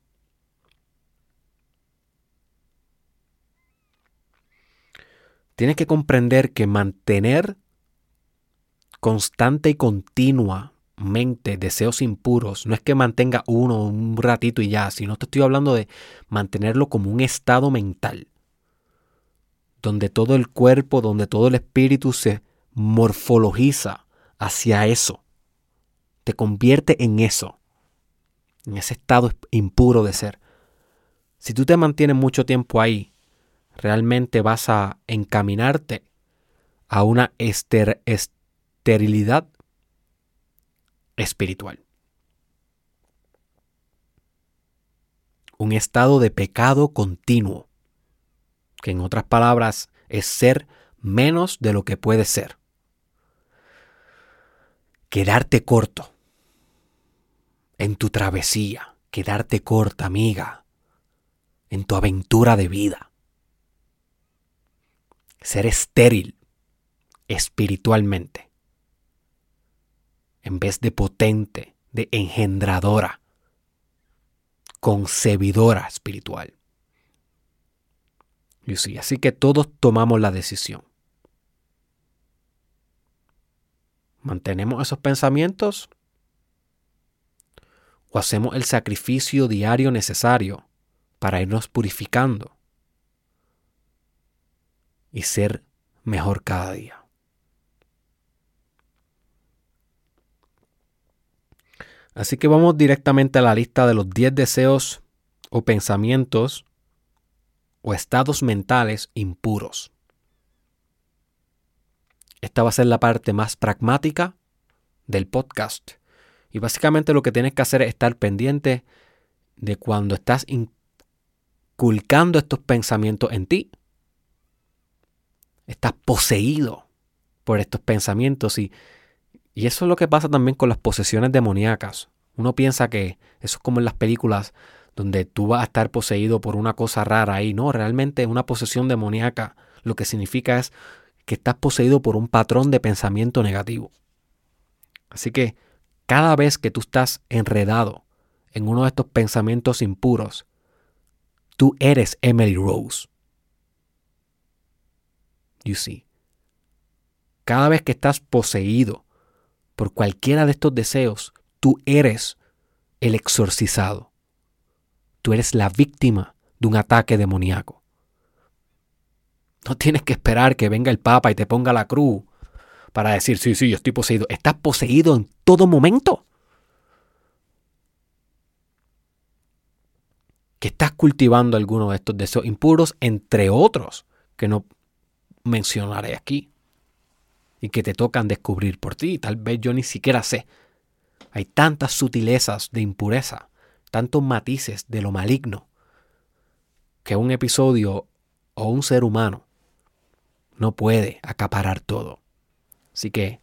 A: Tienes que comprender que mantener constante y continuamente deseos impuros no es que mantenga uno un ratito y ya, sino te estoy hablando de mantenerlo como un estado mental donde todo el cuerpo, donde todo el espíritu se morfologiza hacia eso. Te convierte en eso, en ese estado impuro de ser. Si tú te mantienes mucho tiempo ahí, realmente vas a encaminarte a una esterilidad espiritual. Un estado de pecado continuo que en otras palabras es ser menos de lo que puede ser. Quedarte corto en tu travesía, quedarte corta, amiga, en tu aventura de vida. Ser estéril espiritualmente, en vez de potente, de engendradora, concebidora espiritual. Así que todos tomamos la decisión. ¿Mantenemos esos pensamientos? ¿O hacemos el sacrificio diario necesario para irnos purificando y ser mejor cada día? Así que vamos directamente a la lista de los 10 deseos o pensamientos o estados mentales impuros. Esta va a ser la parte más pragmática del podcast. Y básicamente lo que tienes que hacer es estar pendiente de cuando estás inculcando estos pensamientos en ti. Estás poseído por estos pensamientos y y eso es lo que pasa también con las posesiones demoníacas. Uno piensa que eso es como en las películas donde tú vas a estar poseído por una cosa rara ahí. No, realmente una posesión demoníaca lo que significa es que estás poseído por un patrón de pensamiento negativo. Así que cada vez que tú estás enredado en uno de estos pensamientos impuros, tú eres Emily Rose. You see. Cada vez que estás poseído por cualquiera de estos deseos, tú eres el exorcizado. Tú eres la víctima de un ataque demoníaco. No tienes que esperar que venga el Papa y te ponga la cruz para decir, sí, sí, yo estoy poseído. Estás poseído en todo momento. Que estás cultivando alguno de estos deseos impuros, entre otros, que no mencionaré aquí y que te tocan descubrir por ti. Tal vez yo ni siquiera sé. Hay tantas sutilezas de impureza, tantos matices de lo maligno, que un episodio o un ser humano no puede acaparar todo. Así que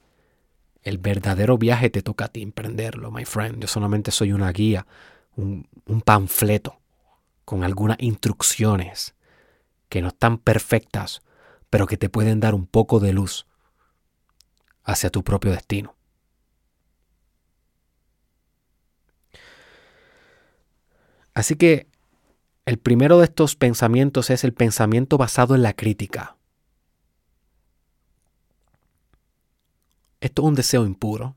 A: el verdadero viaje te toca a ti emprenderlo, my friend. Yo solamente soy una guía, un, un panfleto con algunas instrucciones que no están perfectas, pero que te pueden dar un poco de luz hacia tu propio destino. Así que el primero de estos pensamientos es el pensamiento basado en la crítica. Esto es un deseo impuro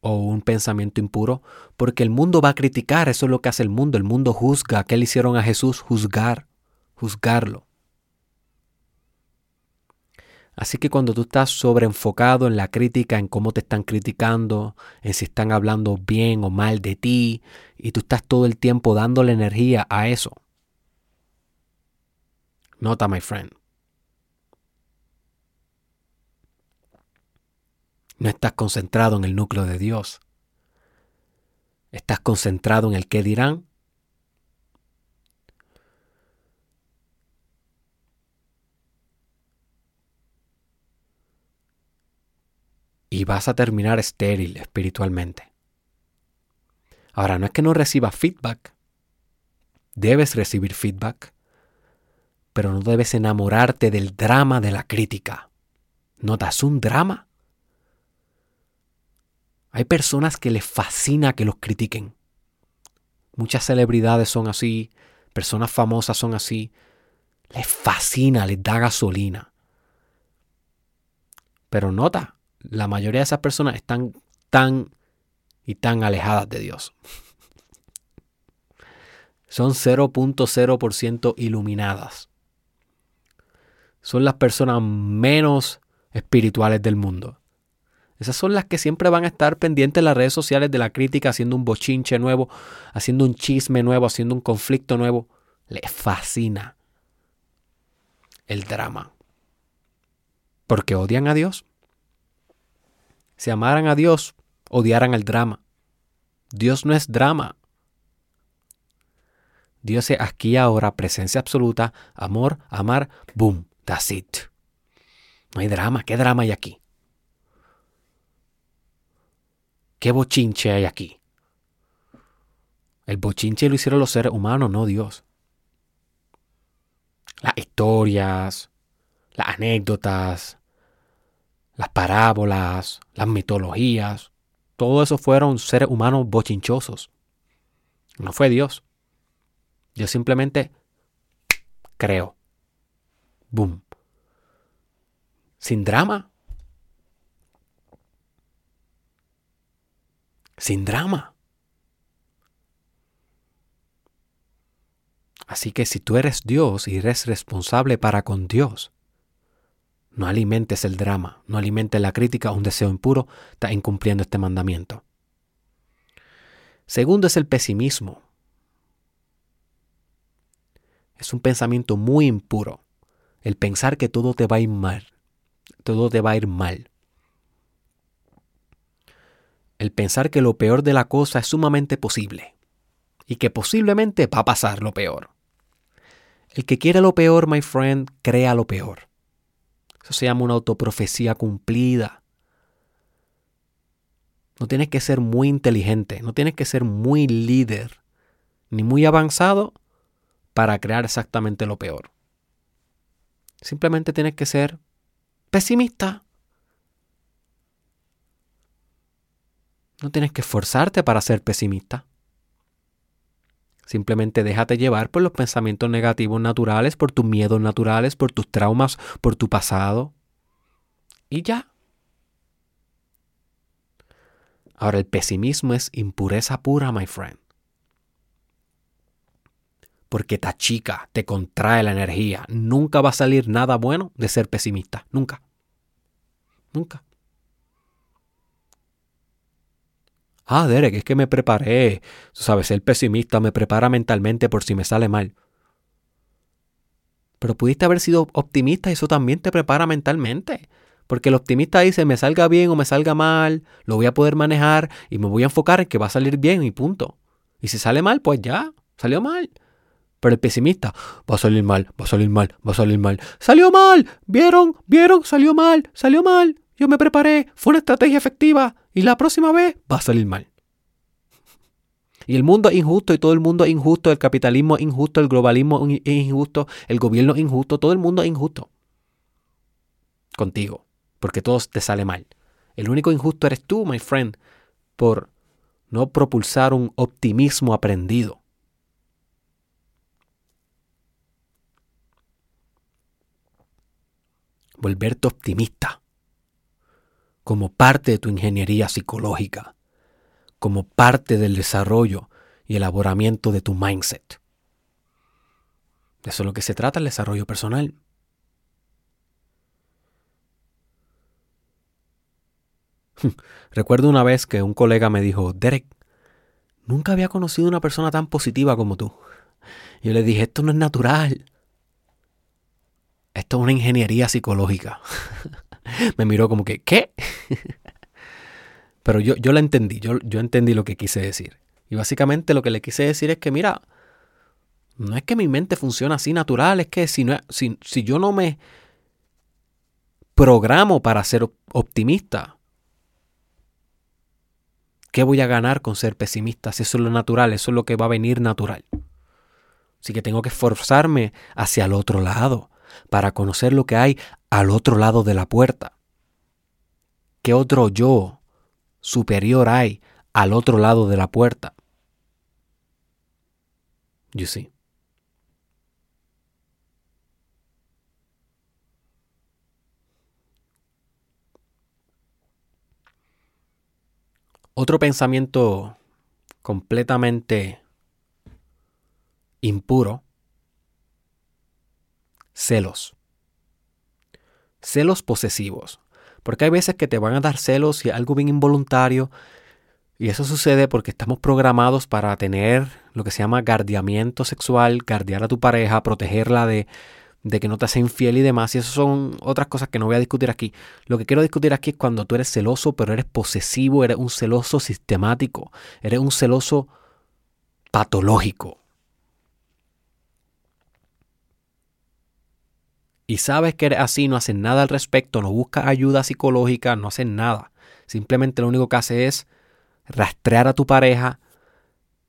A: o un pensamiento impuro porque el mundo va a criticar, eso es lo que hace el mundo, el mundo juzga, ¿qué le hicieron a Jesús? Juzgar, juzgarlo. Así que cuando tú estás sobreenfocado en la crítica, en cómo te están criticando, en si están hablando bien o mal de ti, y tú estás todo el tiempo dándole energía a eso. Nota, my friend. No estás concentrado en el núcleo de Dios. Estás concentrado en el qué dirán y vas a terminar estéril espiritualmente. Ahora, no es que no recibas feedback, debes recibir feedback, pero no debes enamorarte del drama de la crítica. ¿Notas un drama? Hay personas que les fascina que los critiquen. Muchas celebridades son así, personas famosas son así. Les fascina, les da gasolina. Pero nota, la mayoría de esas personas están tan y tan alejadas de Dios. Son 0.0% iluminadas. Son las personas menos espirituales del mundo. Esas son las que siempre van a estar pendientes en las redes sociales de la crítica, haciendo un bochinche nuevo, haciendo un chisme nuevo, haciendo un conflicto nuevo. Les fascina el drama. Porque odian a Dios. Si amaran a Dios, odiaran el drama. Dios no es drama. Dios es aquí ahora, presencia absoluta, amor, amar, boom, that's it. No hay drama, ¿qué drama hay aquí? ¿Qué bochinche hay aquí? El bochinche lo hicieron los seres humanos, no Dios. Las historias, las anécdotas, las parábolas, las mitologías, todo eso fueron seres humanos bochinchosos. No fue Dios. Dios simplemente creó. Boom. Sin drama. sin drama. Así que si tú eres Dios y eres responsable para con Dios, no alimentes el drama, no alimentes la crítica, un deseo impuro, estás incumpliendo este mandamiento. Segundo es el pesimismo. Es un pensamiento muy impuro, el pensar que todo te va a ir mal, todo te va a ir mal. El pensar que lo peor de la cosa es sumamente posible y que posiblemente va a pasar lo peor. El que quiere lo peor, my friend, crea lo peor. Eso se llama una autoprofecía cumplida. No tienes que ser muy inteligente, no tienes que ser muy líder, ni muy avanzado para crear exactamente lo peor. Simplemente tienes que ser pesimista. No tienes que esforzarte para ser pesimista. Simplemente déjate llevar por los pensamientos negativos naturales, por tus miedos naturales, por tus traumas, por tu pasado. Y ya. Ahora el pesimismo es impureza pura, my friend. Porque te achica, te contrae la energía. Nunca va a salir nada bueno de ser pesimista. Nunca. Nunca. Ah, Derek, es que me preparé. Tú sabes, ser pesimista me prepara mentalmente por si me sale mal. Pero pudiste haber sido optimista y eso también te prepara mentalmente. Porque el optimista dice, me salga bien o me salga mal, lo voy a poder manejar y me voy a enfocar en que va a salir bien y punto. Y si sale mal, pues ya, salió mal. Pero el pesimista, va a salir mal, va a salir mal, va a salir mal. ¡Salió mal! ¿Vieron? ¿Vieron? Salió mal, salió mal. Yo me preparé, fue una estrategia efectiva. Y la próxima vez va a salir mal. Y el mundo es injusto y todo el mundo es injusto, el capitalismo es injusto, el globalismo es injusto, el gobierno es injusto, todo el mundo es injusto. Contigo, porque todo te sale mal. El único injusto eres tú, my friend, por no propulsar un optimismo aprendido. Volverte optimista como parte de tu ingeniería psicológica, como parte del desarrollo y elaboramiento de tu mindset. De eso es lo que se trata el desarrollo personal. Recuerdo una vez que un colega me dijo, Derek, nunca había conocido una persona tan positiva como tú. Yo le dije, esto no es natural. Esto es una ingeniería psicológica. me miró como que, ¿qué? Pero yo, yo la entendí, yo, yo entendí lo que quise decir. Y básicamente lo que le quise decir es que, mira, no es que mi mente funcione así natural, es que si, no, si, si yo no me programo para ser optimista, ¿qué voy a ganar con ser pesimista? Si eso es lo natural, eso es lo que va a venir natural. Así que tengo que esforzarme hacia el otro lado para conocer lo que hay al otro lado de la puerta. ¿Qué otro yo superior hay al otro lado de la puerta? You see. Otro pensamiento completamente impuro celos. Celos posesivos. Porque hay veces que te van a dar celos y algo bien involuntario. Y eso sucede porque estamos programados para tener lo que se llama guardiamiento sexual, guardiar a tu pareja, protegerla de, de que no te sea infiel y demás. Y eso son otras cosas que no voy a discutir aquí. Lo que quiero discutir aquí es cuando tú eres celoso, pero eres posesivo, eres un celoso sistemático, eres un celoso patológico. Y sabes que eres así, no haces nada al respecto, no buscas ayuda psicológica, no haces nada. Simplemente lo único que haces es rastrear a tu pareja,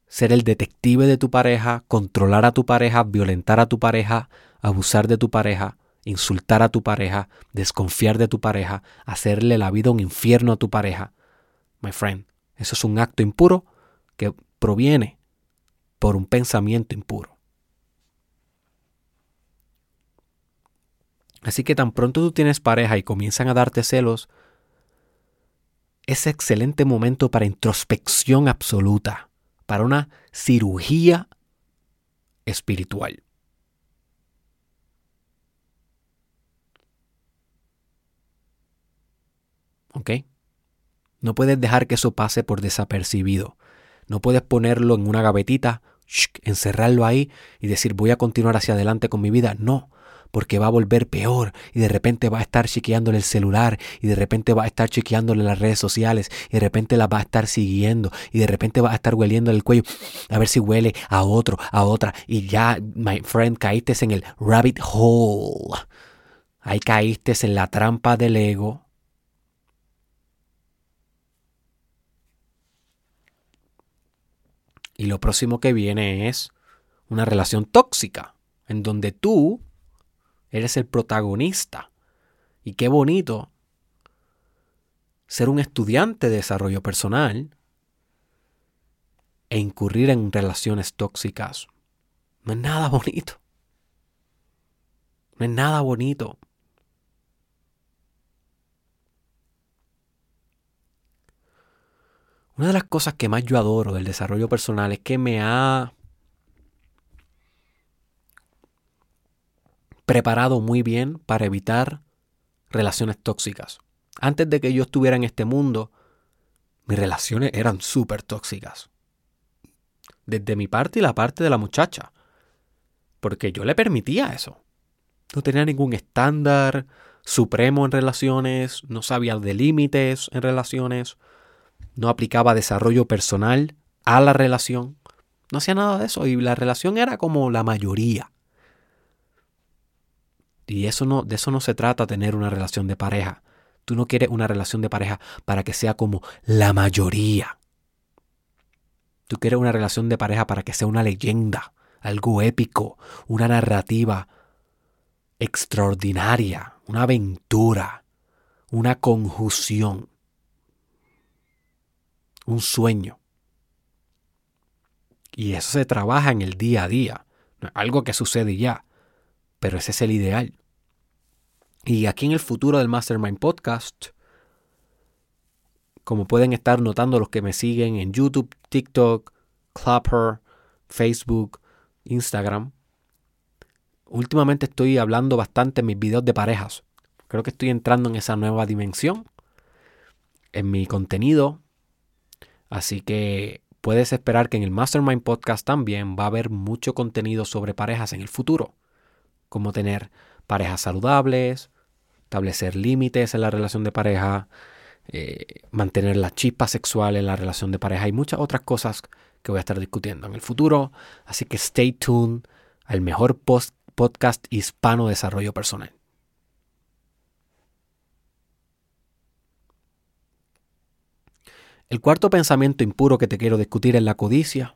A: ser el detective de tu pareja, controlar a tu pareja, violentar a tu pareja, abusar de tu pareja, insultar a tu pareja, desconfiar de tu pareja, hacerle la vida un infierno a tu pareja. My friend, eso es un acto impuro que proviene por un pensamiento impuro. Así que tan pronto tú tienes pareja y comienzan a darte celos, es excelente momento para introspección absoluta, para una cirugía espiritual. ¿Ok? No puedes dejar que eso pase por desapercibido. No puedes ponerlo en una gavetita, encerrarlo ahí y decir voy a continuar hacia adelante con mi vida. No, porque va a volver peor y de repente va a estar chequeándole el celular y de repente va a estar chequeándole las redes sociales y de repente la va a estar siguiendo y de repente va a estar hueliendo el cuello a ver si huele a otro, a otra y ya, my friend, caíste en el rabbit hole. Ahí caíste en la trampa del ego. Y lo próximo que viene es una relación tóxica, en donde tú Eres el protagonista. Y qué bonito ser un estudiante de desarrollo personal e incurrir en relaciones tóxicas. No es nada bonito. No es nada bonito. Una de las cosas que más yo adoro del desarrollo personal es que me ha preparado muy bien para evitar relaciones tóxicas. Antes de que yo estuviera en este mundo, mis relaciones eran súper tóxicas. Desde mi parte y la parte de la muchacha. Porque yo le permitía eso. No tenía ningún estándar supremo en relaciones, no sabía de límites en relaciones, no aplicaba desarrollo personal a la relación. No hacía nada de eso y la relación era como la mayoría. Y eso no, de eso no se trata tener una relación de pareja. Tú no quieres una relación de pareja para que sea como la mayoría. Tú quieres una relación de pareja para que sea una leyenda, algo épico, una narrativa extraordinaria, una aventura, una conjunción, un sueño. Y eso se trabaja en el día a día, algo que sucede ya, pero ese es el ideal. Y aquí en el futuro del Mastermind Podcast, como pueden estar notando los que me siguen en YouTube, TikTok, Clapper, Facebook, Instagram, últimamente estoy hablando bastante en mis videos de parejas. Creo que estoy entrando en esa nueva dimensión en mi contenido. Así que puedes esperar que en el Mastermind Podcast también va a haber mucho contenido sobre parejas en el futuro. Como tener parejas saludables, establecer límites en la relación de pareja, eh, mantener la chispa sexual en la relación de pareja y muchas otras cosas que voy a estar discutiendo en el futuro. Así que stay tuned al mejor podcast hispano de desarrollo personal. El cuarto pensamiento impuro que te quiero discutir es la codicia.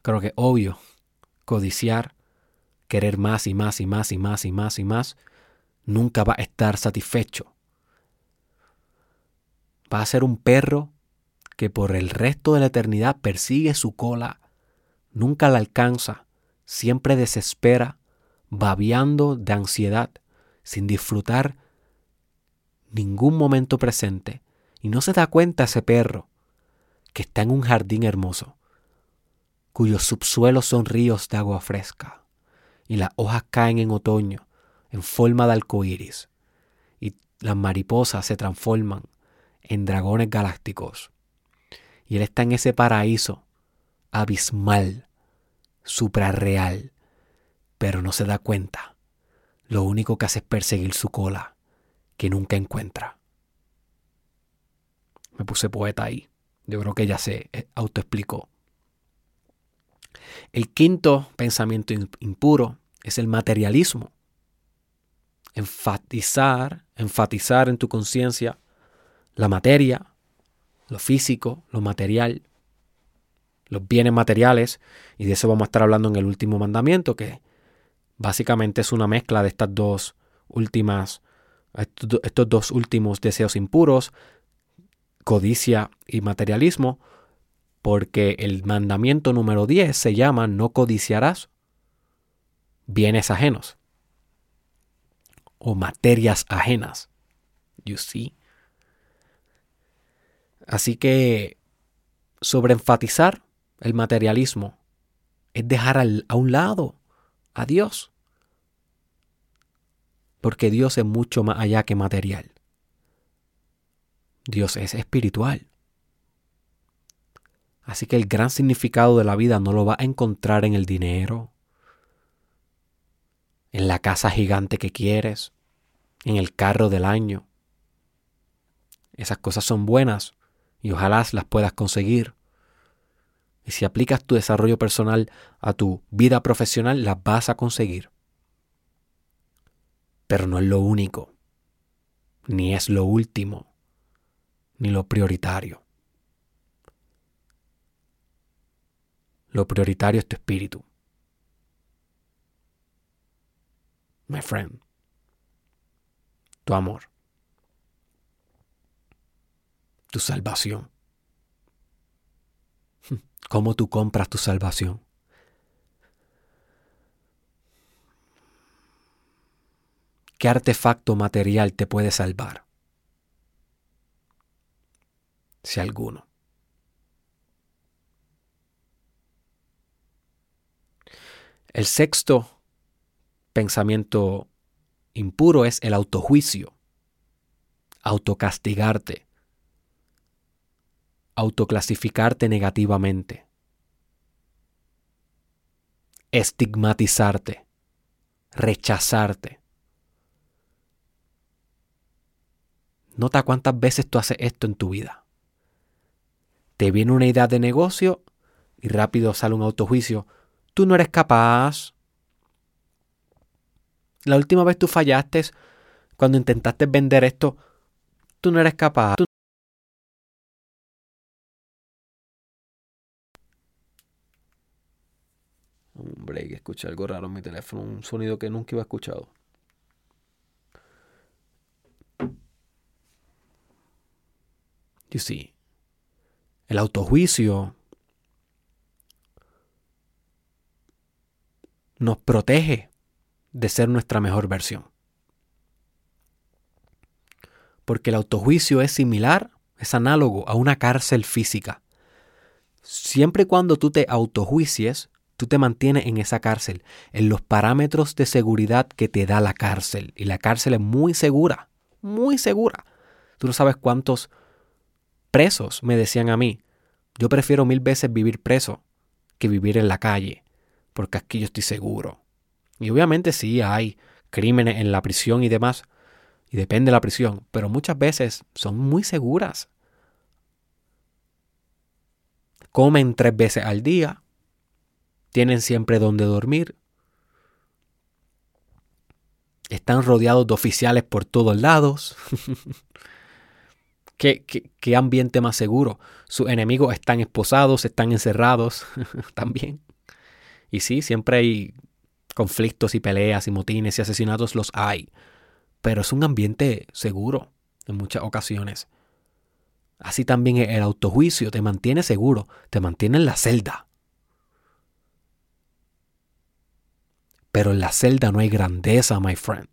A: Creo que obvio, codiciar querer más y más y más y más y más y más, nunca va a estar satisfecho. Va a ser un perro que por el resto de la eternidad persigue su cola, nunca la alcanza, siempre desespera, babeando de ansiedad, sin disfrutar ningún momento presente, y no se da cuenta ese perro que está en un jardín hermoso, cuyos subsuelos son ríos de agua fresca y las hojas caen en otoño en forma de arcoíris y las mariposas se transforman en dragones galácticos. Y él está en ese paraíso abismal, suprarreal, pero no se da cuenta. Lo único que hace es perseguir su cola, que nunca encuentra. Me puse poeta ahí. Yo creo que ya se autoexplicó. El quinto pensamiento impuro es el materialismo. Enfatizar, enfatizar en tu conciencia la materia, lo físico, lo material, los bienes materiales, y de eso vamos a estar hablando en el último mandamiento, que básicamente es una mezcla de estas dos últimas, estos dos últimos deseos impuros, codicia y materialismo, porque el mandamiento número 10 se llama no codiciarás bienes ajenos o materias ajenas. You see? Así que sobreenfatizar el materialismo es dejar a un lado a Dios. Porque Dios es mucho más allá que material. Dios es espiritual. Así que el gran significado de la vida no lo va a encontrar en el dinero, en la casa gigante que quieres, en el carro del año. Esas cosas son buenas y ojalá las puedas conseguir. Y si aplicas tu desarrollo personal a tu vida profesional, las vas a conseguir. Pero no es lo único, ni es lo último, ni lo prioritario. Lo prioritario es tu espíritu. My friend. Tu amor. Tu salvación. ¿Cómo tú compras tu salvación? ¿Qué artefacto material te puede salvar? Si alguno. El sexto pensamiento impuro es el autojuicio, autocastigarte, autoclasificarte negativamente, estigmatizarte, rechazarte. Nota cuántas veces tú haces esto en tu vida. Te viene una idea de negocio y rápido sale un autojuicio tú no eres capaz. La última vez tú fallaste cuando intentaste vender esto, tú no eres capaz. Hombre, que escuché algo raro en mi teléfono, un sonido que nunca iba escuchado. You see, el autojuicio nos protege de ser nuestra mejor versión. Porque el autojuicio es similar, es análogo a una cárcel física. Siempre y cuando tú te autojuicies, tú te mantienes en esa cárcel, en los parámetros de seguridad que te da la cárcel. Y la cárcel es muy segura, muy segura. Tú no sabes cuántos presos me decían a mí. Yo prefiero mil veces vivir preso que vivir en la calle porque aquí yo estoy seguro. Y obviamente sí hay crímenes en la prisión y demás, y depende de la prisión, pero muchas veces son muy seguras. Comen tres veces al día, tienen siempre donde dormir, están rodeados de oficiales por todos lados. ¿Qué, qué, qué ambiente más seguro? Sus enemigos están esposados, están encerrados también. Y sí, siempre hay conflictos y peleas y motines y asesinatos, los hay. Pero es un ambiente seguro en muchas ocasiones. Así también el autojuicio te mantiene seguro, te mantiene en la celda. Pero en la celda no hay grandeza, my friend.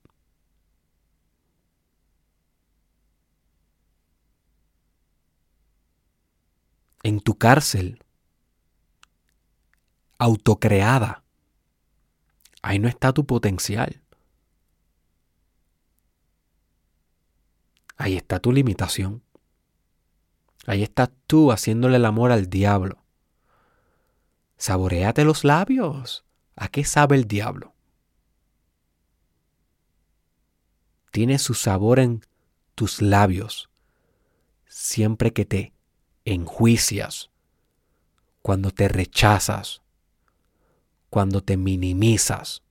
A: En tu cárcel autocreada. Ahí no está tu potencial. Ahí está tu limitación. Ahí estás tú haciéndole el amor al diablo. Saboreate los labios. ¿A qué sabe el diablo? Tiene su sabor en tus labios siempre que te enjuicias, cuando te rechazas, cuando te minimizas,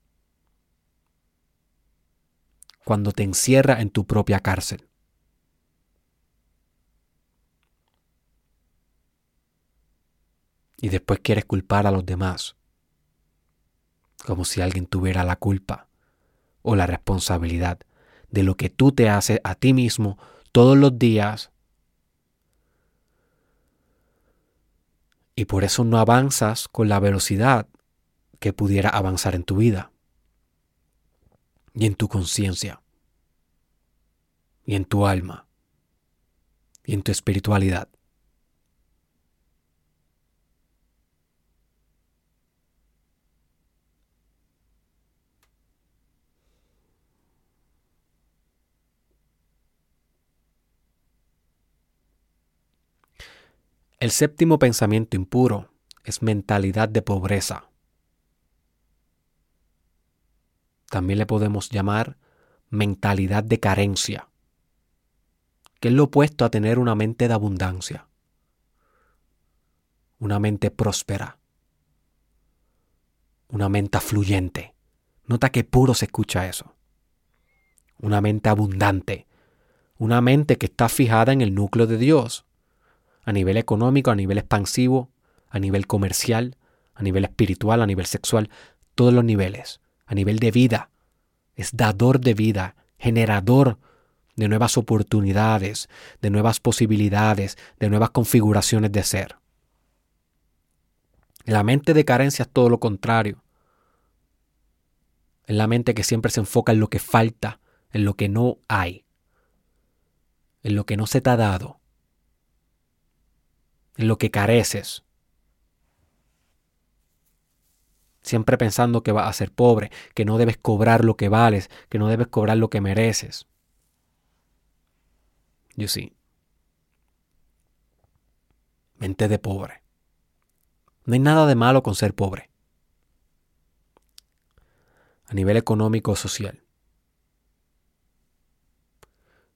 A: cuando te encierra en tu propia cárcel. Y después quieres culpar a los demás, como si alguien tuviera la culpa o la responsabilidad de lo que tú te haces a ti mismo todos los días. Y por eso no avanzas con la velocidad que pudiera avanzar en tu vida y en tu conciencia y en tu alma y en tu espiritualidad. El séptimo pensamiento impuro es mentalidad de pobreza. También le podemos llamar mentalidad de carencia, que es lo opuesto a tener una mente de abundancia, una mente próspera, una mente fluyente. Nota que puro se escucha eso. Una mente abundante, una mente que está fijada en el núcleo de Dios, a nivel económico, a nivel expansivo, a nivel comercial, a nivel espiritual, a nivel sexual, todos los niveles a nivel de vida. Es dador de vida, generador de nuevas oportunidades, de nuevas posibilidades, de nuevas configuraciones de ser. La mente de carencia es todo lo contrario. Es la mente que siempre se enfoca en lo que falta, en lo que no hay, en lo que no se te ha dado, en lo que careces. Siempre pensando que vas a ser pobre, que no debes cobrar lo que vales, que no debes cobrar lo que mereces. Yo sí. Mente de pobre. No hay nada de malo con ser pobre. A nivel económico o social.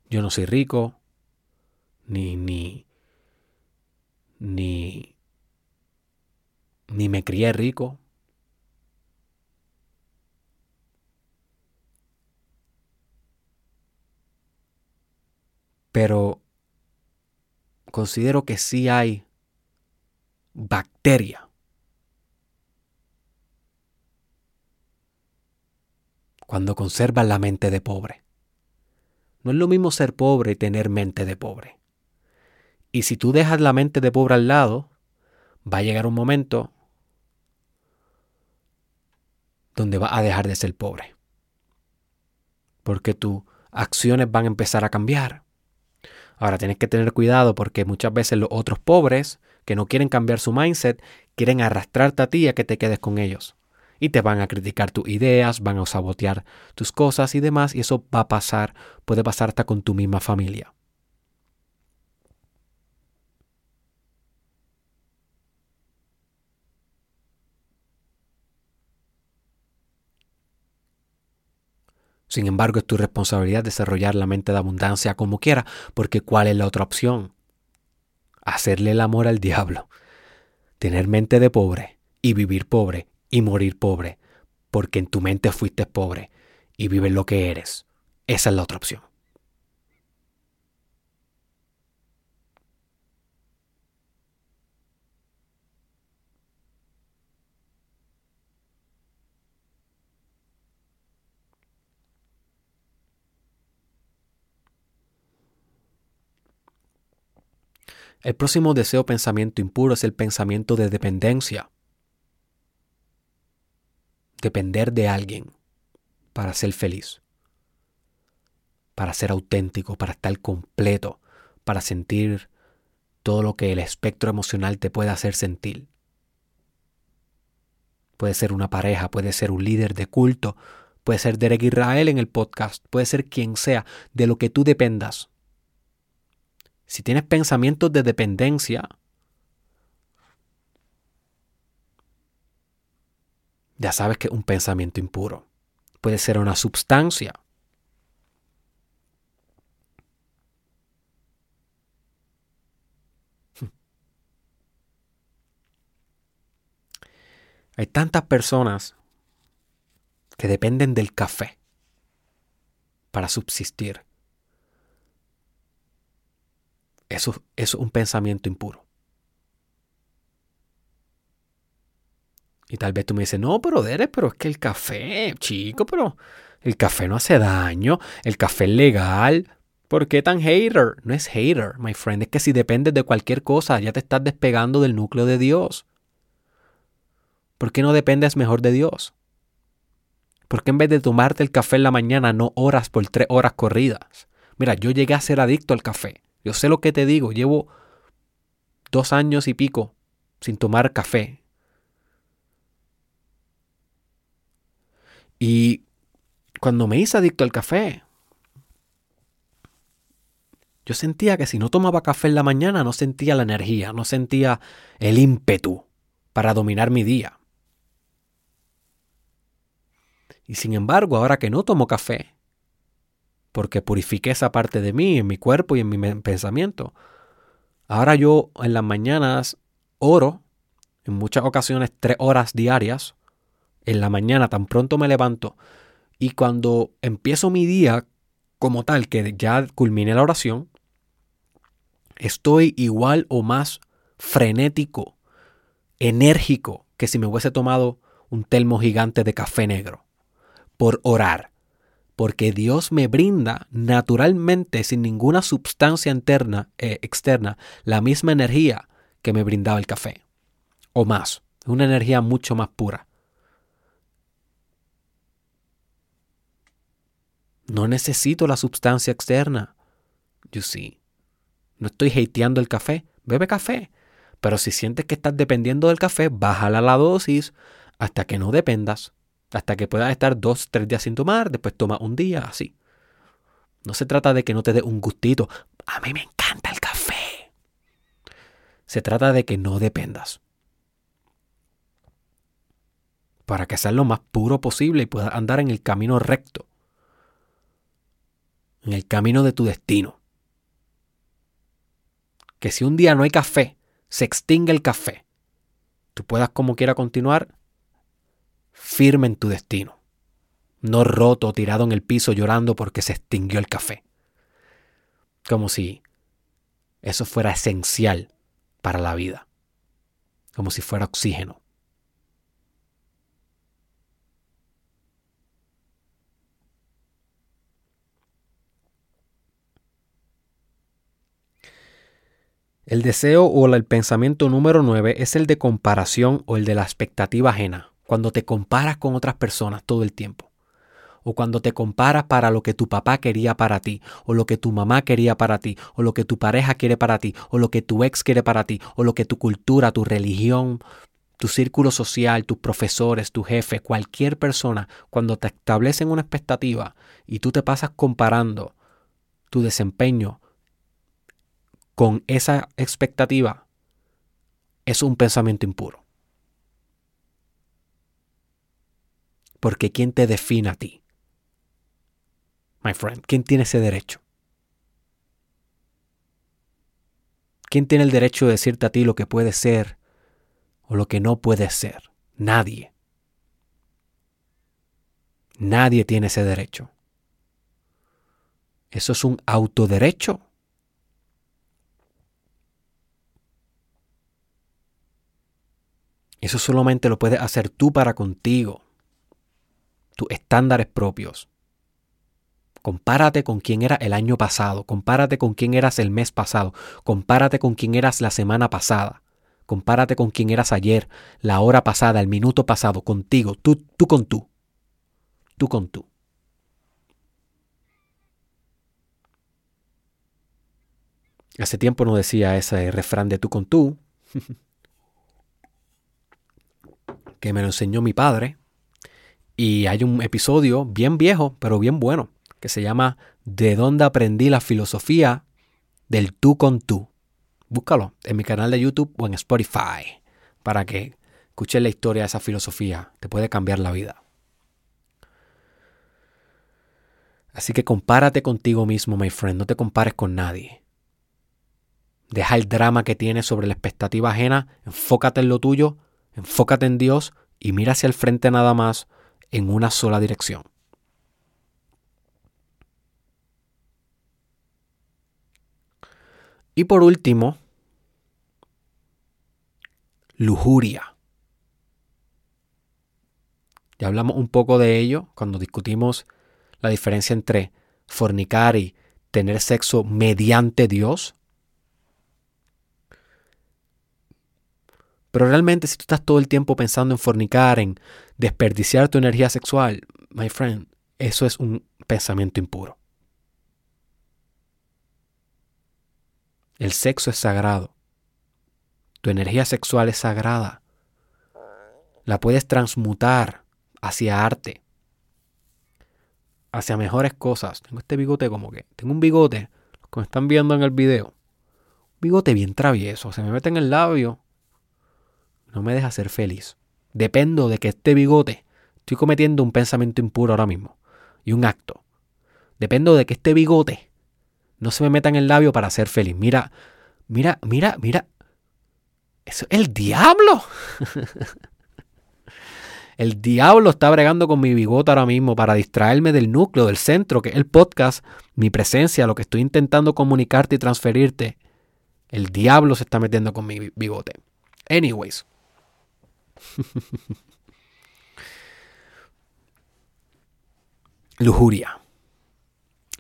A: Yo no soy rico, ni, ni, ni, ni me crié rico. Pero considero que sí hay bacteria. Cuando conservas la mente de pobre. No es lo mismo ser pobre y tener mente de pobre. Y si tú dejas la mente de pobre al lado, va a llegar un momento donde va a dejar de ser pobre. Porque tus acciones van a empezar a cambiar. Ahora tienes que tener cuidado porque muchas veces los otros pobres que no quieren cambiar su mindset quieren arrastrarte a ti a que te quedes con ellos. Y te van a criticar tus ideas, van a sabotear tus cosas y demás, y eso va a pasar, puede pasar hasta con tu misma familia. Sin embargo, es tu responsabilidad desarrollar la mente de abundancia como quiera, porque ¿cuál es la otra opción? Hacerle el amor al diablo. Tener mente de pobre y vivir pobre y morir pobre, porque en tu mente fuiste pobre y vives lo que eres. Esa es la otra opción. El próximo deseo pensamiento impuro es el pensamiento de dependencia. Depender de alguien para ser feliz, para ser auténtico, para estar completo, para sentir todo lo que el espectro emocional te puede hacer sentir. Puede ser una pareja, puede ser un líder de culto, puede ser Derek Israel en el podcast, puede ser quien sea, de lo que tú dependas. Si tienes pensamientos de dependencia, ya sabes que es un pensamiento impuro. Puede ser una sustancia. Hay tantas personas que dependen del café para subsistir. Eso, es un pensamiento impuro. Y tal vez tú me dices, no, pero Derek, pero es que el café, chico, pero el café no hace daño, el café es legal. ¿Por qué tan hater? No es hater, my friend, es que si dependes de cualquier cosa, ya te estás despegando del núcleo de Dios. ¿Por qué no dependes mejor de Dios? ¿Por qué en vez de tomarte el café en la mañana no oras por tres horas corridas? Mira, yo llegué a ser adicto al café. Yo sé lo que te digo, llevo dos años y pico sin tomar café. Y cuando me hice adicto al café, Yo sentía que si no tomaba café en la mañana no sentía la energía, no sentía el ímpetu para dominar mi día. Y sin embargo, ahora que no tomo café, porque purifiqué esa parte de mí, en mi cuerpo y en mi pensamiento, ahora yo en las mañanas oro, en muchas ocasiones tres horas diarias, en la mañana tan pronto me levanto, y cuando empiezo mi día como tal, que ya culminé la oración, estoy igual o más frenético, enérgico que si me hubiese tomado un telmo gigante de café negro por orar. Porque Dios me brinda naturalmente, sin ninguna sustancia interna, eh, externa, la misma energía que me brindaba el café. O más. Una energía mucho más pura. No necesito la sustancia externa. You see. No estoy hateando el café. Bebe café. Pero si sientes que estás dependiendo del café, bájala la dosis hasta que no dependas. Hasta que puedas estar dos, tres días sin tomar, después toma un día, así. No se trata de que no te dé un gustito. A mí me encanta el café. Se trata de que no dependas. Para que seas lo más puro posible y puedas andar en el camino recto. En el camino de tu destino que si un día no hay café, se extingue el café, tú puedas como quiera continuar firme en tu destino, no roto, tirado en el piso llorando porque se extinguió el café. Como si eso fuera esencial para la vida, como si fuera oxígeno. El deseo o el pensamiento número 9 es el de comparación o el de la expectativa ajena, cuando te comparas con otras personas todo el tiempo. O cuando te comparas para lo que tu papá quería para ti, o lo que tu mamá quería para ti, o lo que tu pareja quiere para ti, o lo que tu ex quiere para ti, o lo que tu cultura, tu religión, tu círculo social, tus profesores, tu jefe, cualquier persona, cuando te establecen una expectativa y tú te pasas comparando tu desempeño con esa expectativa es un pensamiento impuro. Porque ¿quién te define a ti? My friend, ¿quién tiene ese derecho? ¿Quién tiene el derecho de decirte a ti lo que puede ser o lo que no puede ser? Nadie. Nadie tiene ese derecho. Eso es un autoderecho Eso solamente lo puedes hacer tú para contigo. Tus estándares propios. Compárate con quién era el año pasado, compárate con quién eras el mes pasado, compárate con quién eras la semana pasada, compárate con quién eras ayer, la hora pasada, el minuto pasado, contigo, tú, tú con tú, tú con tú. Hace tiempo no decía ese refrán de tú con tú. que me lo enseñó mi padre. Y hay un episodio bien viejo, pero bien bueno, que se llama ¿De dónde aprendí la filosofía del tú con tú? Búscalo en mi canal de YouTube o en Spotify para que escuches la historia de esa filosofía. Te puede cambiar la vida. Así que compárate contigo mismo, my friend. No te compares con nadie. Deja el drama que tienes sobre la expectativa ajena. Enfócate en lo tuyo Enfócate en Dios y mira hacia el frente nada más en una sola dirección. Y por último, lujuria. Ya hablamos un poco de ello cuando discutimos la diferencia entre fornicar y tener sexo mediante Dios. Pero realmente si tú estás todo el tiempo pensando en fornicar, en desperdiciar tu energía sexual, my friend, eso es un pensamiento impuro. El sexo es sagrado. Tu energía sexual es sagrada. La puedes transmutar hacia arte, hacia mejores cosas. Tengo este bigote como que, tengo un bigote, como están viendo en el video, bigote bien travieso, se me mete en el labio, no me deja ser feliz. Dependo de que este bigote, estoy cometiendo un pensamiento impuro ahora mismo y un acto. Dependo de que este bigote no se me meta en el labio para ser feliz. Mira, mira, mira, mira. Eso es el diablo. el diablo está bregando con mi bigote ahora mismo para distraerme del núcleo, del centro, que es el podcast, mi presencia, lo que estoy intentando comunicarte y transferirte. El diablo se está metiendo con mi bigote. Anyways. Lujuria.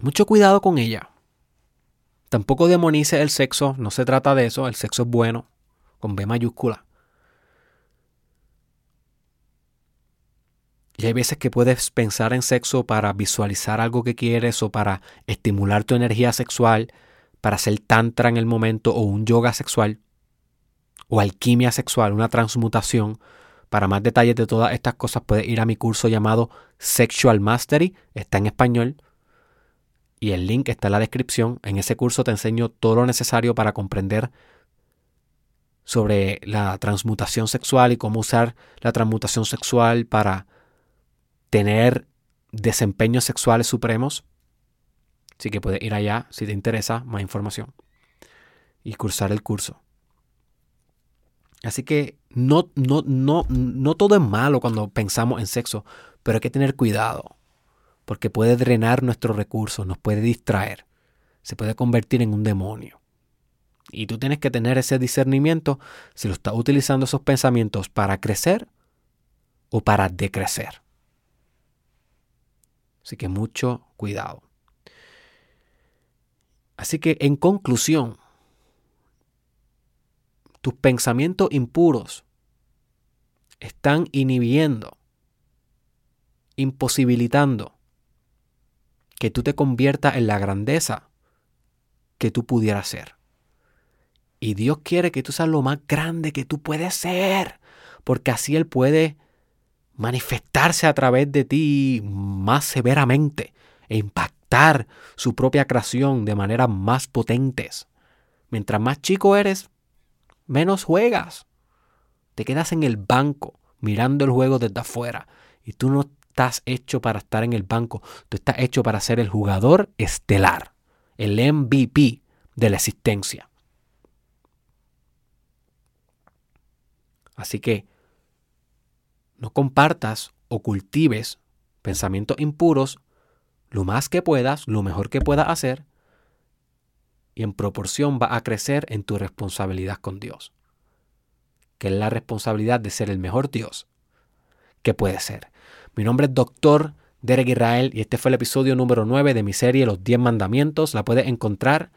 A: Mucho cuidado con ella. Tampoco demonice el sexo, no se trata de eso, el sexo es bueno, con B mayúscula. Y hay veces que puedes pensar en sexo para visualizar algo que quieres o para estimular tu energía sexual, para hacer tantra en el momento o un yoga sexual o alquimia sexual, una transmutación. Para más detalles de todas estas cosas puedes ir a mi curso llamado Sexual Mastery, está en español y el link está en la descripción. En ese curso te enseño todo lo necesario para comprender sobre la transmutación sexual y cómo usar la transmutación sexual para tener desempeños sexuales supremos. Así que puedes ir allá si te interesa más información y cursar el curso. Así que no, no, no, no todo es malo cuando pensamos en sexo, pero hay que tener cuidado, porque puede drenar nuestros recursos, nos puede distraer, se puede convertir en un demonio. Y tú tienes que tener ese discernimiento si lo estás utilizando esos pensamientos para crecer o para decrecer. Así que mucho cuidado. Así que en conclusión, tus pensamientos impuros están inhibiendo, imposibilitando que tú te conviertas en la grandeza que tú pudieras ser. Y Dios quiere que tú seas lo más grande que tú puedes ser, porque así Él puede manifestarse a través de ti más severamente e impactar su propia creación de maneras más potentes. Mientras más chico eres, menos juegas. Te quedas en el banco mirando el juego desde afuera y tú no estás hecho para estar en el banco, tú estás hecho para ser el jugador estelar, el MVP de la existencia. Así que no compartas o cultives pensamientos impuros lo más que puedas, lo mejor que puedas hacer, y en proporción va a crecer en tu responsabilidad con Dios, que es la responsabilidad de ser el mejor Dios que puede ser. Mi nombre es Doctor Derek Israel y este fue el episodio número 9 de mi serie Los 10 Mandamientos. La puedes encontrar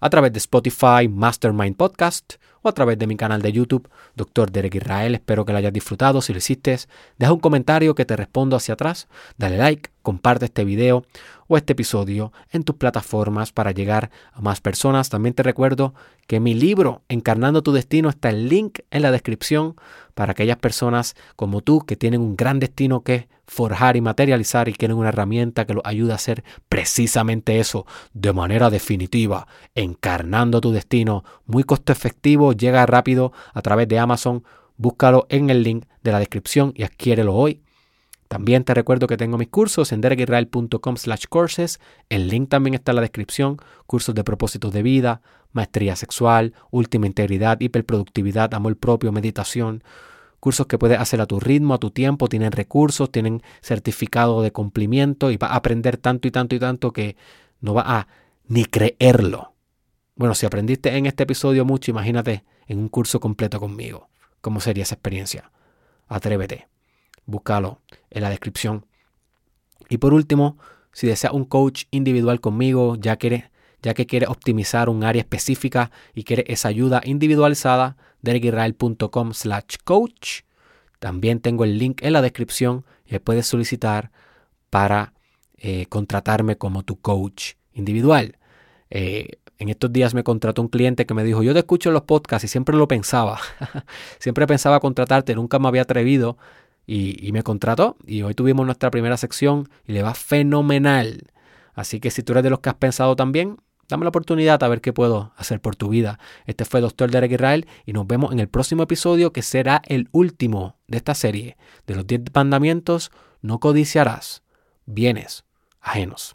A: a través de Spotify Mastermind Podcast o a través de mi canal de YouTube, Dr. Derek Israel. Espero que lo hayas disfrutado. Si lo hiciste, deja un comentario que te respondo hacia atrás. Dale like, comparte este video o este episodio en tus plataformas para llegar a más personas. También te recuerdo que mi libro Encarnando tu Destino está el link en la descripción para aquellas personas como tú que tienen un gran destino que forjar y materializar y quieren una herramienta que los ayude a hacer precisamente eso de manera definitiva, encarnando tu destino, muy costo efectivo, llega rápido a través de Amazon, búscalo en el link de la descripción y adquiérelo hoy. También te recuerdo que tengo mis cursos en derekisrael.com slash courses. El link también está en la descripción. Cursos de propósitos de vida, maestría sexual, última integridad, hiperproductividad, amor propio, meditación, cursos que puedes hacer a tu ritmo, a tu tiempo, tienen recursos, tienen certificado de cumplimiento y vas a aprender tanto y tanto y tanto que no vas a ni creerlo. Bueno, si aprendiste en este episodio mucho, imagínate en un curso completo conmigo. ¿Cómo sería esa experiencia? Atrévete. Búscalo en la descripción. Y por último, si deseas un coach individual conmigo, ya que, ya que quieres optimizar un área específica y quieres esa ayuda individualizada, derekisrael.com slash coach. También tengo el link en la descripción y puedes solicitar para eh, contratarme como tu coach individual. Eh, en estos días me contrató un cliente que me dijo, yo te escucho en los podcasts y siempre lo pensaba. siempre pensaba contratarte, nunca me había atrevido y, me contrató. Y hoy tuvimos nuestra primera sección y le va fenomenal. Así que si tú eres de los que has pensado también, Dame la oportunidad a ver qué puedo hacer por tu vida. Este fue Dr. Derek Israel y nos vemos en el próximo episodio que será el último de esta serie de los 10 mandamientos. No codiciarás bienes ajenos.